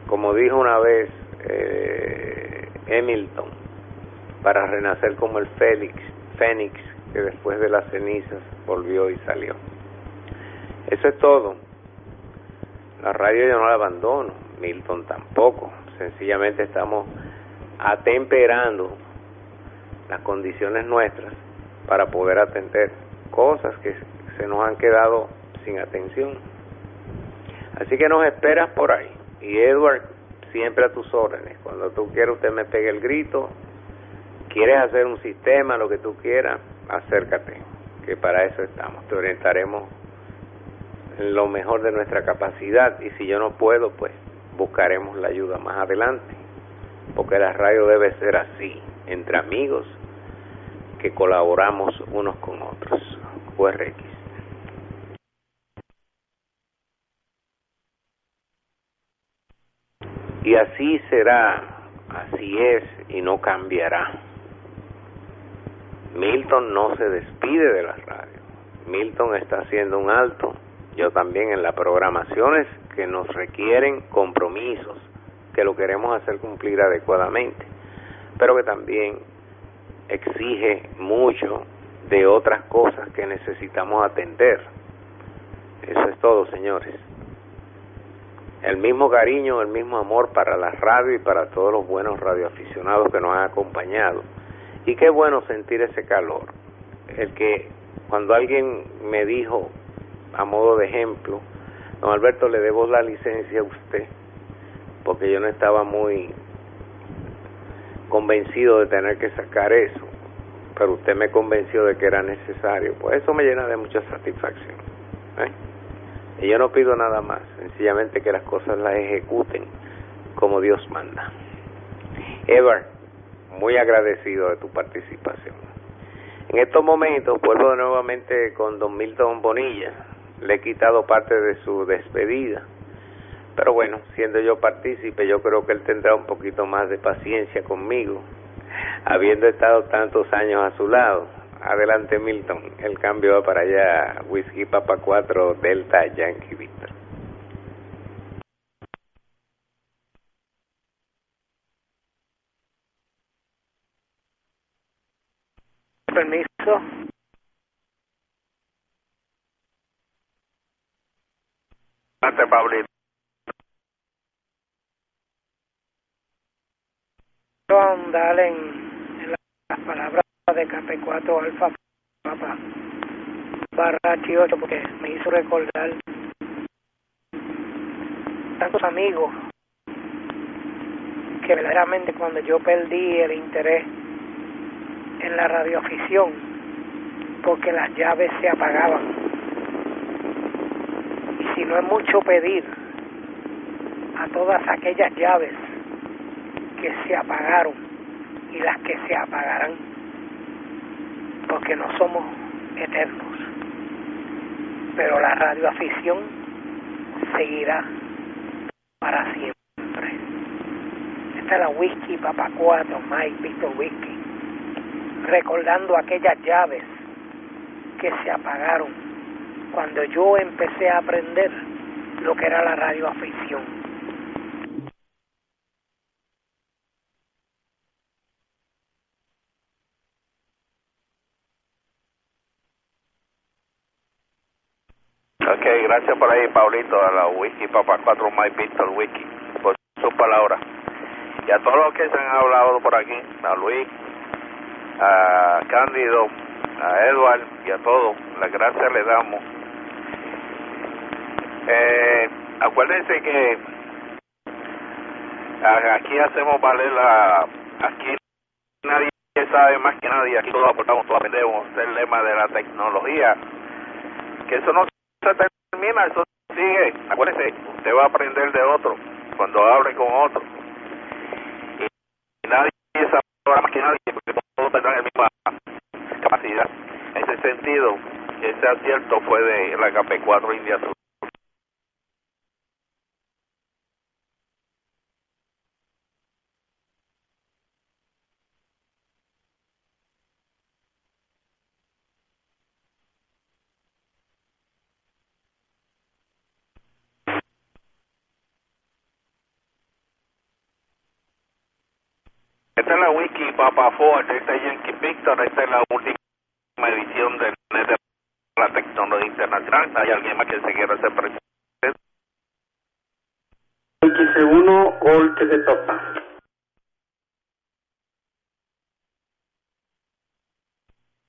como dijo una vez eh, Hamilton, para renacer como el Félix, Fénix, que después de las cenizas volvió y salió. Eso es todo. La radio yo no la abandono, Milton tampoco. Sencillamente estamos atemperando las condiciones nuestras para poder atender cosas que se nos han quedado sin atención. Así que nos esperas por ahí. Y Edward, siempre a tus órdenes. Cuando tú quieras, usted me pegue el grito. Quieres hacer un sistema, lo que tú quieras, acércate, que para eso estamos. Te orientaremos en lo mejor de nuestra capacidad y si yo no puedo, pues buscaremos la ayuda más adelante. Porque la radio debe ser así, entre amigos que colaboramos unos con otros. URX. Y así será, así es y no cambiará. Milton no se despide de la radio. Milton está haciendo un alto, yo también en las programaciones que nos requieren compromisos, que lo queremos hacer cumplir adecuadamente, pero que también exige mucho de otras cosas que necesitamos atender. Eso es todo, señores. El mismo cariño, el mismo amor para la radio y para todos los buenos radioaficionados que nos han acompañado. Y qué bueno sentir ese calor. El que cuando alguien me dijo, a modo de ejemplo, don Alberto, le debo la licencia a usted, porque yo no estaba muy convencido de tener que sacar eso pero usted me convenció de que era necesario, pues eso me llena de mucha satisfacción. ¿eh? Y yo no pido nada más, sencillamente que las cosas las ejecuten como Dios manda. Ever, muy agradecido de tu participación. En estos momentos vuelvo nuevamente con don Milton Bonilla. Le he quitado parte de su despedida. Pero bueno, siendo yo partícipe, yo creo que él tendrá un poquito más de paciencia conmigo habiendo estado tantos años a su lado. Adelante Milton, el cambio va para allá, Whisky Papa 4 Delta Yankee Victor. Permiso. Adelante, Pablito. andar en las palabras de KP4 Alfa Papa barra 8 porque me hizo recordar tantos amigos que verdaderamente cuando yo perdí el interés en la radioafición porque las llaves se apagaban y no es mucho pedir a todas aquellas llaves que se apagaron y las que se apagarán, porque no somos eternos. Pero la radioafición seguirá para siempre. Esta es la Whisky Papa 4, Mike Victor Whisky, recordando aquellas llaves que se apagaron cuando yo empecé a aprender lo que era la radioafición Ok, gracias por ahí, Paulito, a la Wiki, Papa 4 My Victor Wiki, por sus palabras. Y a todos los que se han hablado por aquí, a Luis, a Cándido, a Edward y a todos, las gracias le damos. Eh, acuérdense que aquí hacemos valer la. Aquí nadie sabe más que nadie, aquí todos aportamos, todos aprendemos, el lema de la tecnología, que eso no se termina, eso sigue. Acuérdese, usted va a aprender de otro cuando hable con otro. Y, nadie sabe más que nadie, porque todos tendrán la misma capacidad. En ese sentido, ese acierto fue de la KP4 India Sur. Esta es la wiki Papa Ford, esta es Yankee Victor, esta es la última edición del NET de la tecnología internacional. ¿Hay alguien más que se quiera hacer presente? XC1 Gol que se topa.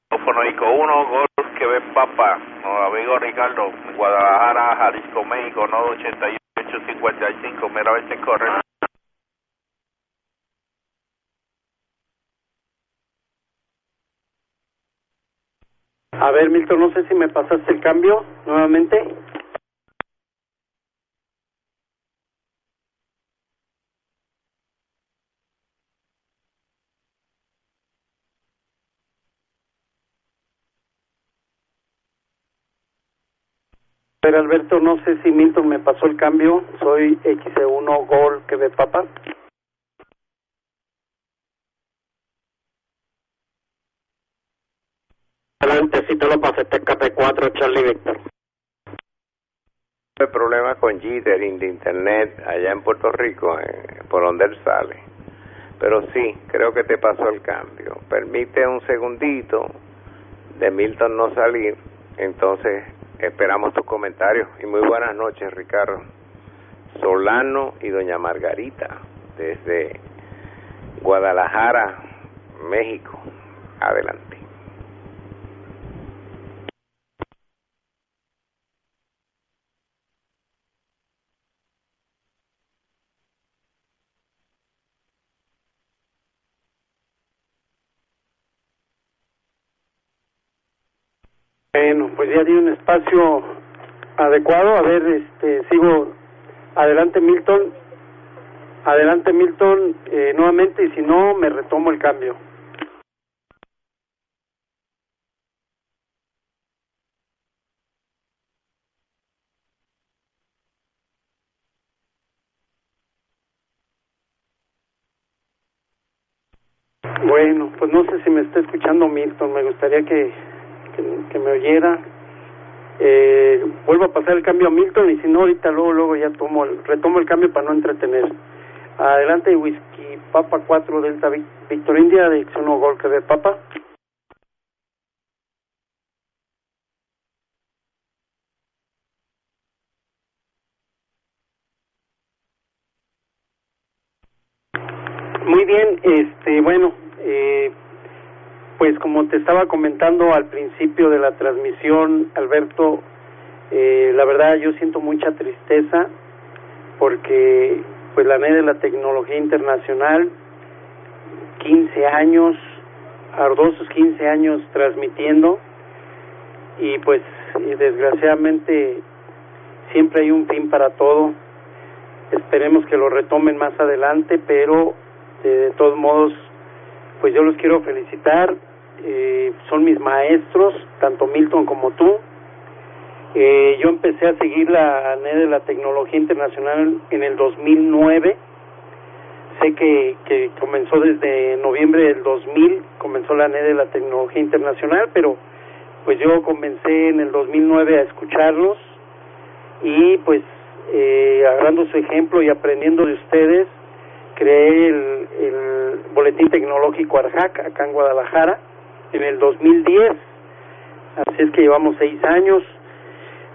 Teléfono ICO 1, Gol que ve Papa, nuestro amigo Ricardo, Guadalajara, Jalisco, México, nodo 8855, mira a ver si corre. A ver, Milton, no sé si me pasaste el cambio nuevamente. Ver, Alberto, no sé si Milton me pasó el cambio. Soy X1 Gol que ve Papa. El problema con jittering de internet allá en Puerto Rico, eh, por donde él sale. Pero sí, creo que te pasó el cambio. Permite un segundito de Milton no salir, entonces esperamos tus comentarios. Y muy buenas noches, Ricardo. Solano y doña Margarita, desde Guadalajara, México. Adelante. Bueno, pues ya di un espacio adecuado. A ver, este, sigo adelante Milton. Adelante Milton eh, nuevamente y si no, me retomo el cambio. Bueno, pues no sé si me está escuchando Milton. Me gustaría que, que, me oyera. Eh, vuelvo a pasar el cambio a Milton y si no ahorita luego luego ya tomo el, retomo el cambio para no entretener. Adelante Whisky Papa 4 Delta Vic- Victor India de X1 Gol que de Papa. Muy bien, este, bueno, pues como te estaba comentando al principio de la transmisión, Alberto, eh, la verdad yo siento mucha tristeza porque pues la NE de la tecnología internacional, 15 años, ardosos 15 años transmitiendo y pues desgraciadamente siempre hay un fin para todo. Esperemos que lo retomen más adelante, pero eh, de todos modos, pues yo los quiero felicitar. Eh, son mis maestros, tanto Milton como tú. Eh, yo empecé a seguir la NE de la tecnología internacional en el 2009. Sé que, que comenzó desde noviembre del 2000, comenzó la NE de la tecnología internacional, pero pues yo comencé en el 2009 a escucharlos y pues eh, agarrando su ejemplo y aprendiendo de ustedes, creé el Boletín Tecnológico ARJAC acá en Guadalajara en el 2010. Así es que llevamos seis años.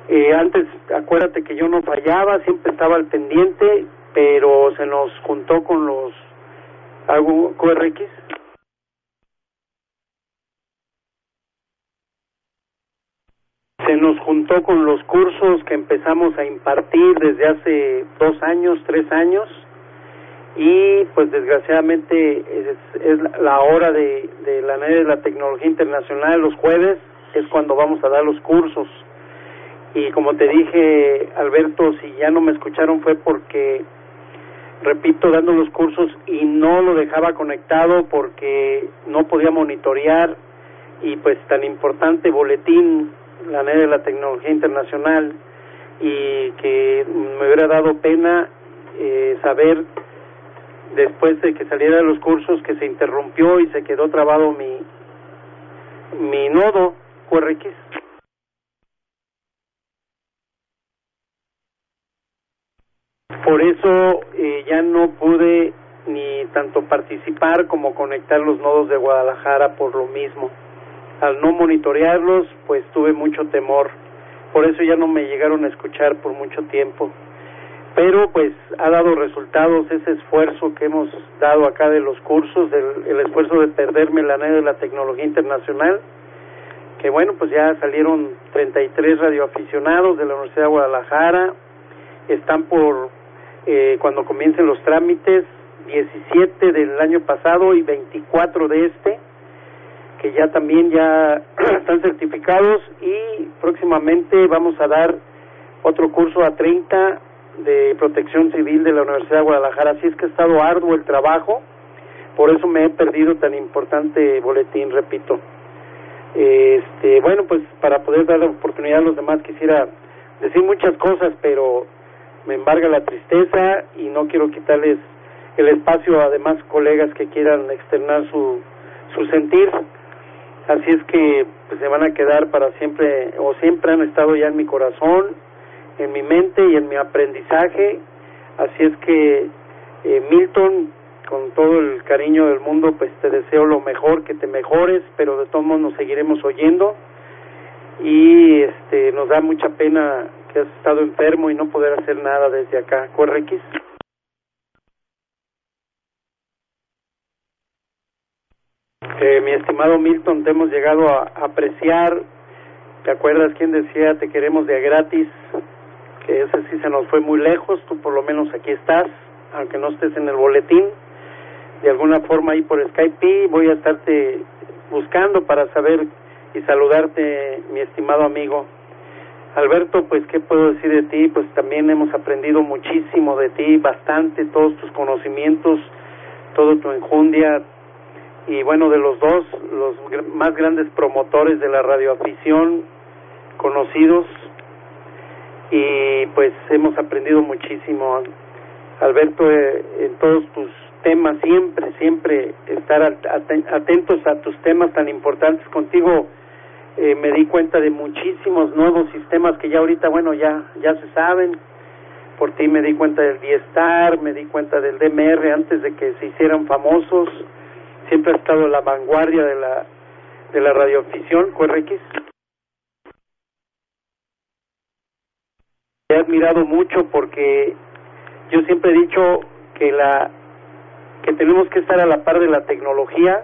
Eh, antes, acuérdate que yo no fallaba, siempre estaba al pendiente, pero se nos juntó con los algo QRX. Se nos juntó con los cursos que empezamos a impartir desde hace dos años, tres años, y pues desgraciadamente es, es la hora de, de la de la tecnología internacional los jueves es cuando vamos a dar los cursos. Y como te dije Alberto si ya no me escucharon fue porque repito dando los cursos y no lo dejaba conectado porque no podía monitorear y pues tan importante boletín la NED de la tecnología internacional y que me hubiera dado pena eh, saber después de que saliera de los cursos que se interrumpió y se quedó trabado mi mi nodo QRX. Por eso eh, ya no pude ni tanto participar como conectar los nodos de Guadalajara por lo mismo. Al no monitorearlos, pues tuve mucho temor. Por eso ya no me llegaron a escuchar por mucho tiempo. Pero pues ha dado resultados ese esfuerzo que hemos dado acá de los cursos, del, el esfuerzo de perderme la anhelo de la tecnología internacional, que bueno, pues ya salieron 33 radioaficionados de la Universidad de Guadalajara, están por, eh, cuando comiencen los trámites, 17 del año pasado y 24 de este, que ya también ya [clears throat] están certificados y próximamente vamos a dar otro curso a 30 de protección civil de la Universidad de Guadalajara, así es que ha estado arduo el trabajo, por eso me he perdido tan importante boletín, repito. Este, bueno, pues para poder dar la oportunidad a los demás quisiera decir muchas cosas, pero me embarga la tristeza y no quiero quitarles el espacio a demás colegas que quieran externar su, su sentir. Así es que pues, se van a quedar para siempre o siempre han estado ya en mi corazón, en mi mente y en mi aprendizaje. Así es que eh, Milton, con todo el cariño del mundo, pues te deseo lo mejor, que te mejores, pero de todos modos nos seguiremos oyendo y este nos da mucha pena que has estado enfermo y no poder hacer nada desde acá. ¿Correquis? Eh, mi estimado Milton, te hemos llegado a apreciar. ¿Te acuerdas quién decía te queremos de gratis? Que ese sí se nos fue muy lejos. Tú por lo menos aquí estás, aunque no estés en el boletín. De alguna forma ahí por Skype voy a estarte buscando para saber y saludarte, mi estimado amigo. Alberto, pues, ¿qué puedo decir de ti? Pues también hemos aprendido muchísimo de ti, bastante, todos tus conocimientos, todo tu enjundia, y bueno, de los dos, los más grandes promotores de la radioafición conocidos y pues hemos aprendido muchísimo. Alberto, eh, en todos tus temas, siempre, siempre estar atentos a tus temas tan importantes. Contigo eh, me di cuenta de muchísimos nuevos sistemas que ya ahorita, bueno, ya, ya se saben. Por ti me di cuenta del Diestar, me di cuenta del DMR antes de que se hicieran famosos siempre ha estado la vanguardia de la de la radioafición, QRX. He admirado mucho porque yo siempre he dicho que la que tenemos que estar a la par de la tecnología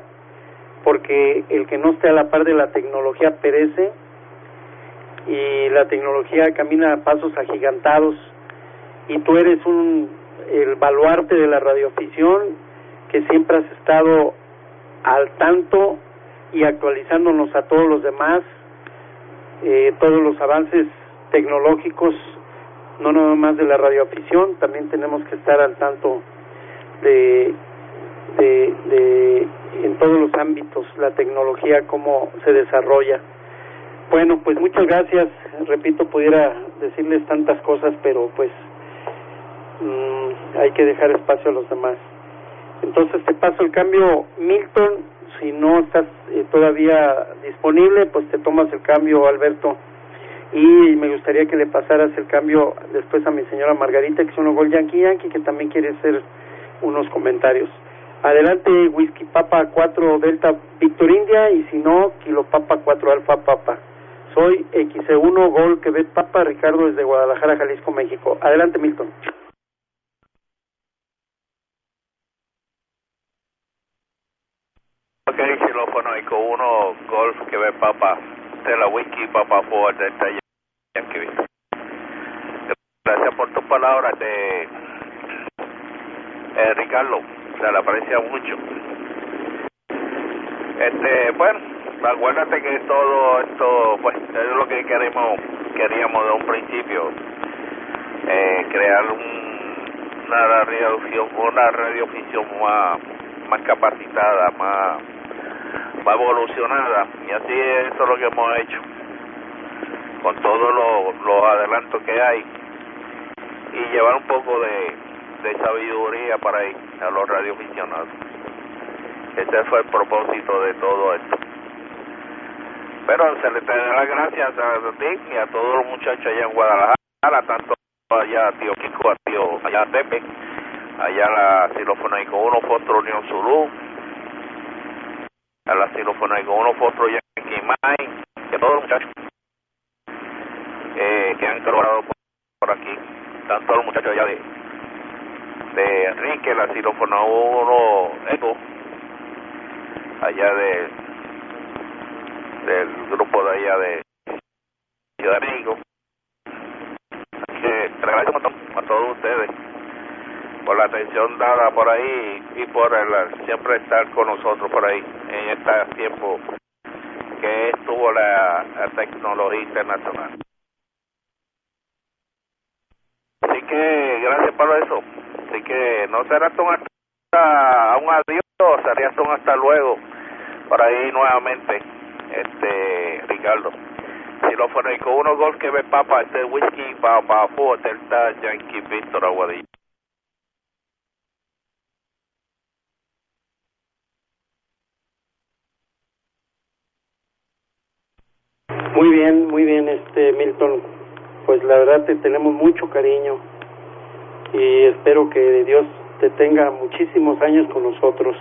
porque el que no esté a la par de la tecnología perece y la tecnología camina a pasos agigantados. Y tú eres un el baluarte de la radioafición que siempre has estado al tanto y actualizándonos a todos los demás, eh, todos los avances tecnológicos, no nada más de la radioafición, también tenemos que estar al tanto de, de, en todos los ámbitos la tecnología, cómo se desarrolla. Bueno, pues muchas gracias. Repito, pudiera decirles tantas cosas, pero pues mmm, hay que dejar espacio a los demás. Entonces te paso el cambio, Milton. Si no estás eh, todavía disponible, pues te tomas el cambio, Alberto. Y me gustaría que le pasaras el cambio después a mi señora Margarita, que es un gol Yankee Yankee, que también quiere hacer unos comentarios. Adelante, Whisky Papa 4 Delta Victor India, y si no, Kilo Papa 4 Alfa Papa. Soy XC1 Gol Quebec Papa, Ricardo desde Guadalajara, Jalisco, México. Adelante, Milton. Ok, xilófono Eco 1 Golf que ve Papa de la Whisky Papa Ford de Yankee. Gracias por tus palabras de eh, Ricardo, se le aprecia mucho. Este, bueno, acuérdate que todo esto, pues, es lo que queremos, queríamos de un principio, eh, crear un, una radioficción, una radioficción más, más capacitada, más va evolucionada. Y así eso es lo que hemos hecho con todos los, los adelantos que hay y llevar un poco de, de sabiduría para ahí a los radioaficionados. Ese fue el propósito de todo esto. Pero se le da las gracias a ti y a todos los muchachos allá en Guadalajara tanto allá a tío Kiko a tío allá a Tepe allá la Silofónico 1 Fostro Unión Zulu, a la Silofónico 1 Fostro Yankee Mai, que todos los muchachos eh, que han colaborado por, aquí, tanto los muchachos allá de, de Enrique, la Silofónico 1 Eco, allá de del grupo de allá de Ciudad de México. Que agradezco un montón a todos ustedes por la atención dada por ahí y por el, siempre estar con nosotros por ahí en este tiempo que estuvo la tecnología internacional. Así que gracias por eso. Así que no será hasta un, adiós, sería un hasta luego por ahí nuevamente, este Ricardo. Si lo con uno gol que ve papa, este whisky, papa, pa, delta, yankee, Víctor Aguadillo. Muy bien, muy bien, este Milton. Pues la verdad te tenemos mucho cariño y espero que Dios te tenga muchísimos años con nosotros.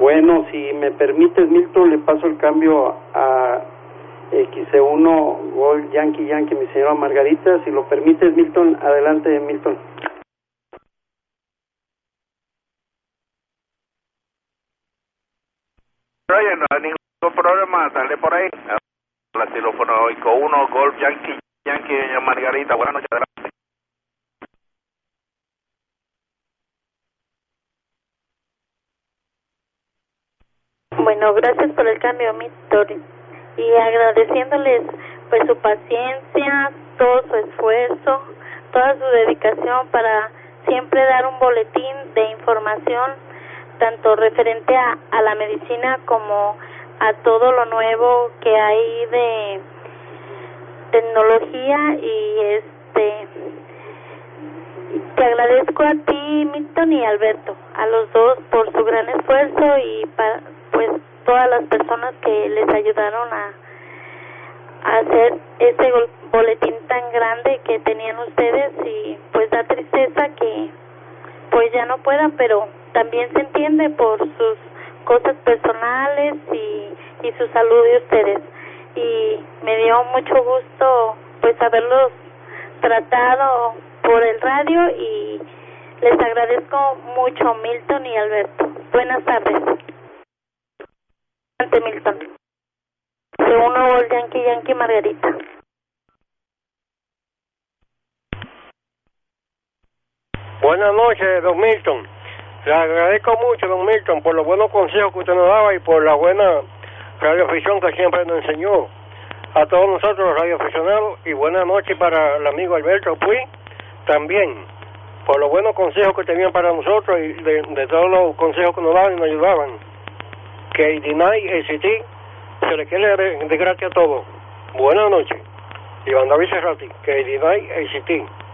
Bueno, si me permites, Milton, le paso el cambio a XC1 Gol Yankee Yankee, mi señora Margarita. Si lo permites, Milton, adelante, Milton. No hay ningún problema, dale por ahí. La teléfono hoy con uno, Golf Yankee, Yankee, Margarita. Buenas noches, adelante. Bueno, gracias por el cambio, Víctor. Y agradeciéndoles pues su paciencia, todo su esfuerzo, toda su dedicación para siempre dar un boletín de información, tanto referente a, a la medicina como a todo lo nuevo que hay de tecnología y este te agradezco a ti Milton y Alberto a los dos por su gran esfuerzo y para pues todas las personas que les ayudaron a, hacer ese boletín tan grande que tenían ustedes y pues da tristeza que pues ya no puedan pero también se entiende por sus cosas personales y, y su salud de ustedes y me dio mucho gusto pues haberlos tratado por el radio y les agradezco mucho Milton y Alberto. Buenas tardes. Milton. Se uno Gol Yankee Yankee Margarita. Buenas noches, don Milton. Le agradezco mucho, don Milton, por los buenos consejos que usted nos daba y por la buena radioafición que siempre nos enseñó a todos nosotros los radioaficionados y buenas noches para el amigo Alberto Puy también por los buenos consejos que tenían para nosotros y de todos los consejos que nos daban y nos ayudaban que Dinay ACT se le quiere de, de gratis a todos buenas noches Iván David Serrati que Dinay ACT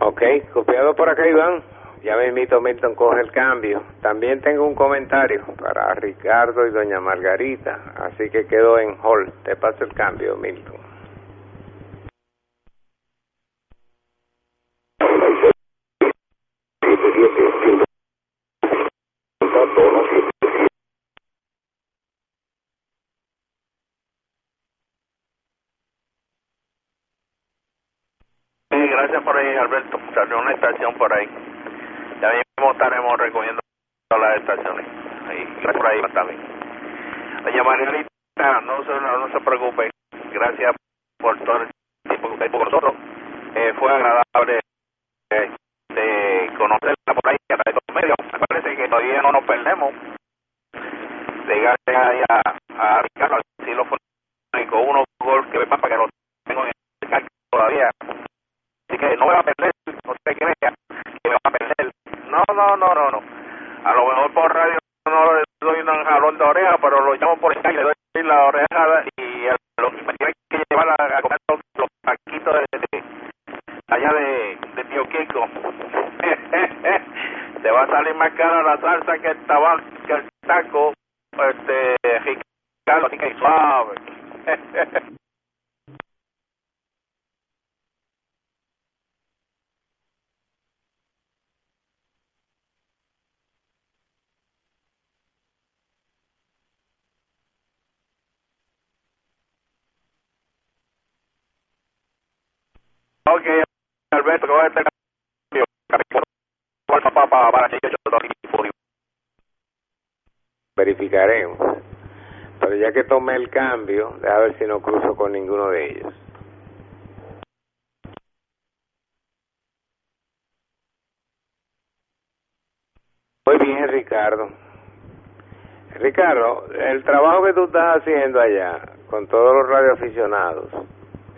Ok, copiado por acá Iván. Ya me invito Milton coge el cambio. También tengo un comentario para Ricardo y doña Margarita, así que quedo en hall. Te paso el cambio, Milton. Sí, gracias por ahí, Alberto. Salió una estación por ahí. Ya mismo estaremos recogiendo todas las estaciones. Gracias por ahí también. Margarita, no se, no, no se preocupe. Gracias por todo el tiempo que usted con nosotros. Eh, fue agradable eh, de conocerla por ahí a través de los medios. Me parece que todavía no nos perdemos. Llegar ahí a, a Ricardo, si lo fue con unos gol que me pasa que lo tengo en el cargo todavía. Así que no me va a perder, no se crea que me va a perder. No, no, no, no, no. A lo mejor por radio no le doy un jalón de oreja, pero lo llamo por Skype, le doy la oreja y el, lo, me tiene que llevar a, a comer los, los taquitos de, de, allá de, de Tío Kiko. Te va a salir más salsa que el tabaco, que el taco, este, Ricardo, así que suave. Ok, Alberto, coge este cambio. Papá, para, para, Verificaremos. Pero ya que tomé el cambio, a ver si no cruzo con ninguno de ellos. Muy bien, Ricardo. Ricardo, el trabajo que tú estás haciendo allá con todos los radioaficionados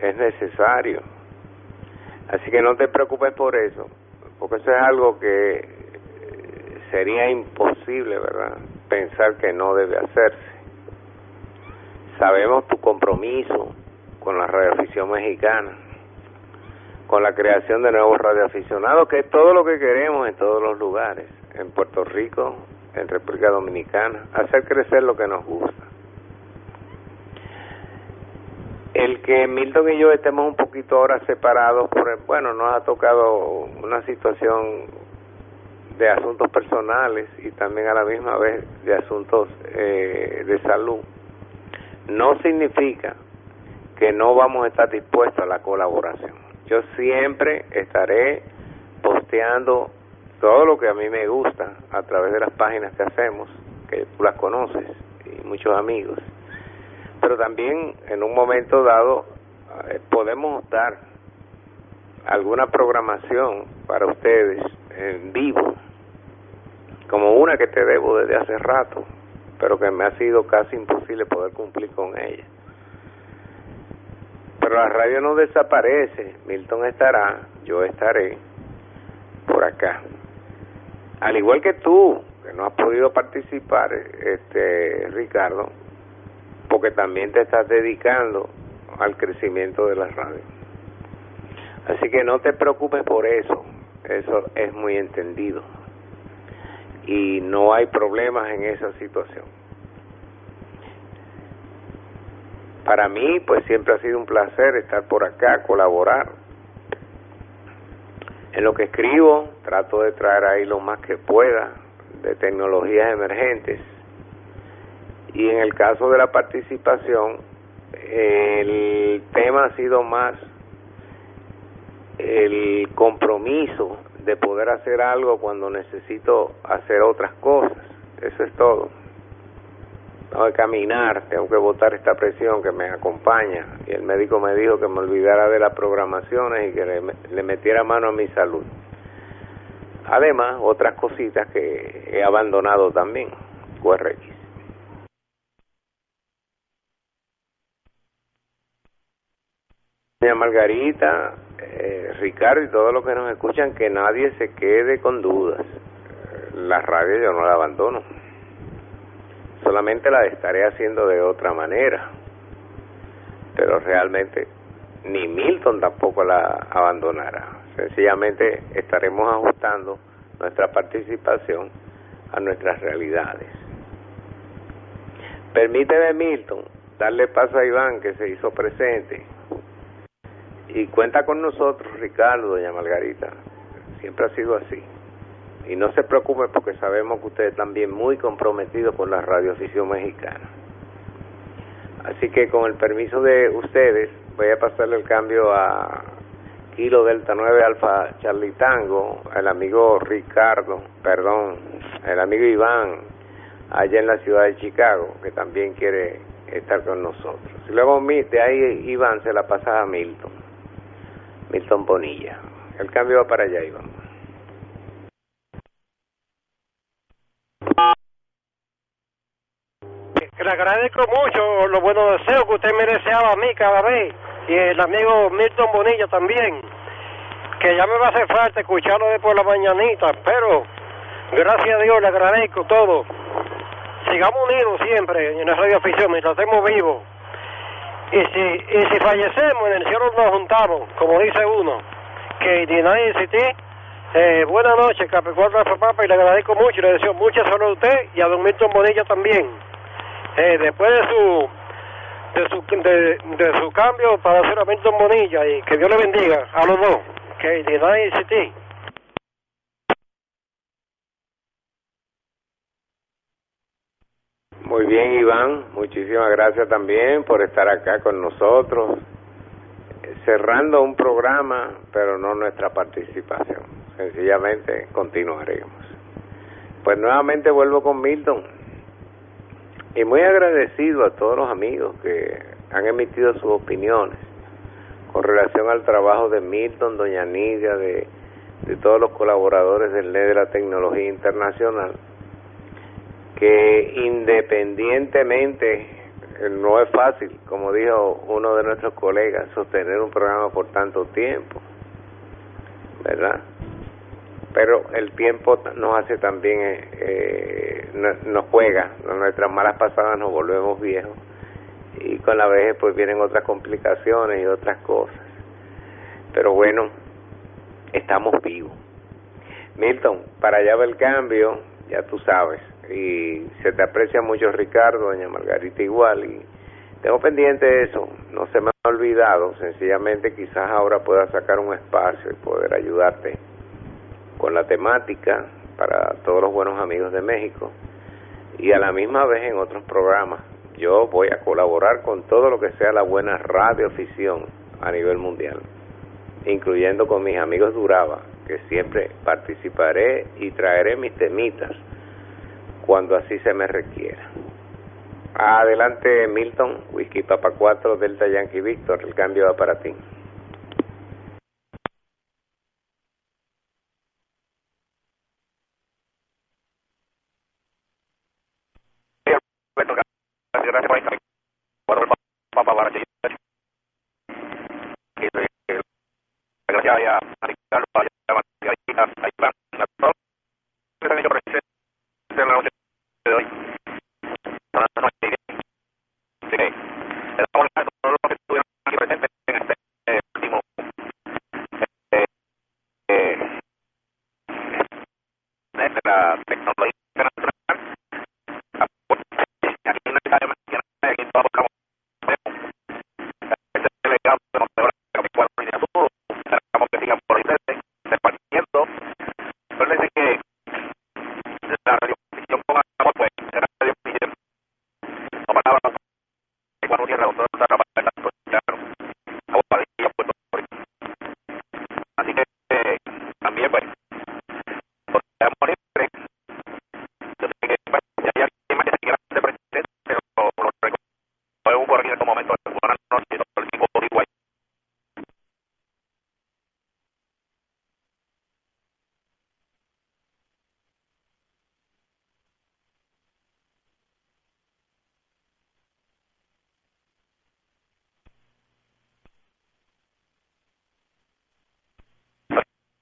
es necesario. Así que no te preocupes por eso, porque eso es algo que sería imposible, ¿verdad? Pensar que no debe hacerse. Sabemos tu compromiso con la radioafición mexicana, con la creación de nuevos radioaficionados, que es todo lo que queremos en todos los lugares, en Puerto Rico, en República Dominicana, hacer crecer lo que nos gusta. El que Milton y yo estemos un poquito ahora separados, por bueno, nos ha tocado una situación de asuntos personales y también a la misma vez de asuntos eh, de salud, no significa que no vamos a estar dispuestos a la colaboración. Yo siempre estaré posteando todo lo que a mí me gusta a través de las páginas que hacemos, que tú las conoces y muchos amigos pero también en un momento dado podemos dar alguna programación para ustedes en vivo, como una que te debo desde hace rato, pero que me ha sido casi imposible poder cumplir con ella. Pero la radio no desaparece, Milton estará, yo estaré por acá. Al igual que tú, que no has podido participar, este Ricardo, porque también te estás dedicando al crecimiento de la radio. Así que no te preocupes por eso, eso es muy entendido y no hay problemas en esa situación. Para mí, pues siempre ha sido un placer estar por acá, colaborar. En lo que escribo, trato de traer ahí lo más que pueda de tecnologías emergentes y en el caso de la participación el tema ha sido más el compromiso de poder hacer algo cuando necesito hacer otras cosas. Eso es todo. Tengo que caminar tengo que botar esta presión que me acompaña. Y el médico me dijo que me olvidara de las programaciones y que le, metiera mano a mi salud. Además otras cositas que he abandonado también QRX Doña Margarita, eh, Ricardo y todos los que nos escuchan, que nadie se quede con dudas. La radio yo no la abandono. Solamente la estaré haciendo de otra manera. Pero realmente ni Milton tampoco la abandonará. Sencillamente estaremos ajustando nuestra participación a nuestras realidades. Permíteme, Milton, darle paso a Iván, que se hizo presente y cuenta con nosotros, Ricardo, doña Margarita. Siempre ha sido así. Y no se preocupe porque sabemos que usted es también muy comprometido con la radioafición mexicana. Así que con el permiso de ustedes, voy a pasarle el cambio a Kilo Delta 9 Alfa Charlie Tango, al amigo Ricardo, perdón, el amigo Iván, allá en la ciudad de Chicago, que también quiere estar con nosotros. Luego de ahí Iván se la pasa a Milton. Milton Bonilla. El cambio va para allá, Iván. Le agradezco mucho los buenos deseos que usted me deseaba a mí cada vez y el amigo Milton Bonilla también, que ya me va a hacer falta escucharlo de por la mañanita, pero gracias a Dios le agradezco todo. Sigamos unidos siempre en la radio afición mientras estemos vivos y si, y si fallecemos, en el cielo nos juntamos, como dice uno, que United City. Eh, buenas noches, Capricornio Papa, y le agradezco mucho y le deseo mucha salud a usted y a don Milton Bonilla también. Eh, después de su de su, de, de su cambio para hacer a Milton Bonilla y que Dios le bendiga a los dos. Que United City. Muy bien, Iván. Muchísimas gracias también por estar acá con nosotros. cerrando un programa, pero no nuestra participación. Sencillamente continuaremos. Pues nuevamente vuelvo con Milton. Y muy agradecido a todos los amigos que han emitido sus opiniones con relación al trabajo de Milton, Doña Nidia, de, de todos los colaboradores del NED de la Tecnología Internacional, que independientemente no es fácil, como dijo uno de nuestros colegas, sostener un programa por tanto tiempo, ¿verdad? Pero el tiempo nos hace también, eh, eh nos juega, nuestras malas pasadas nos volvemos viejos y con la vejez pues vienen otras complicaciones y otras cosas. Pero bueno, estamos vivos. Milton, para allá va el cambio, ya tú sabes, y se te aprecia mucho Ricardo, doña Margarita igual, y tengo pendiente eso, no se me ha olvidado, sencillamente quizás ahora pueda sacar un espacio y poder ayudarte con la temática para todos los buenos amigos de México y a la misma vez en otros programas. Yo voy a colaborar con todo lo que sea la buena radioficción a nivel mundial, incluyendo con mis amigos Duraba, que siempre participaré y traeré mis temitas cuando así se me requiera. Adelante Milton, Whisky Papa 4, Delta Yankee Victor, el cambio va para ti.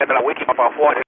Central Wiki, para fora.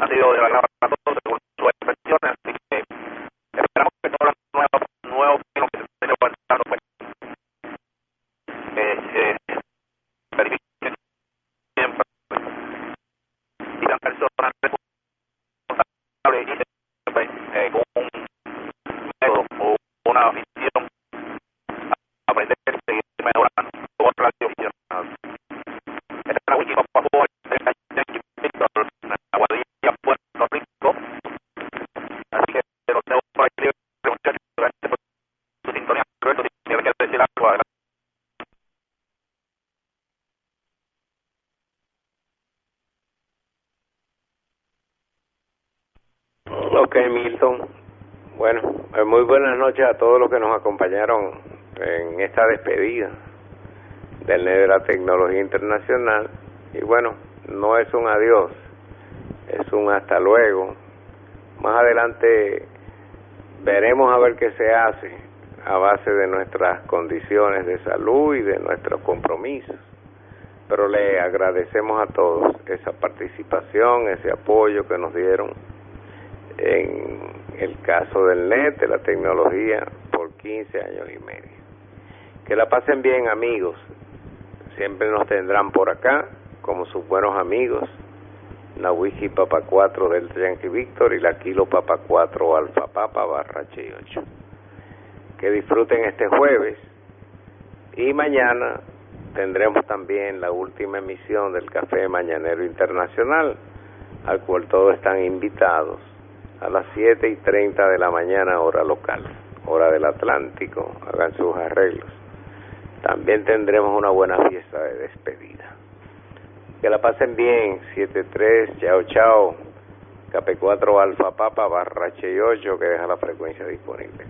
ha sido de la gran Internacional. Y bueno, no es un adiós, es un hasta luego. Más adelante veremos a ver qué se hace a base de nuestras condiciones de salud y de nuestros compromisos. Pero le agradecemos a todos esa participación, ese apoyo que nos dieron en el caso del NET, de la tecnología, por 15 años y medio. Que la pasen bien amigos, siempre nos tendrán por acá como sus buenos amigos, Nawiki Papa 4 del Yankee Víctor y la Kilo Papa 4 Alfa Papa barra 8. Que disfruten este jueves y mañana tendremos también la última emisión del Café Mañanero Internacional, al cual todos están invitados a las 7 y 30 de la mañana hora local, hora del Atlántico, hagan sus arreglos. También tendremos una buena fiesta de despedida. Que la pasen bien, 7-3, chao chao, KP4 Alfa Papa barra 8 que deja la frecuencia disponible.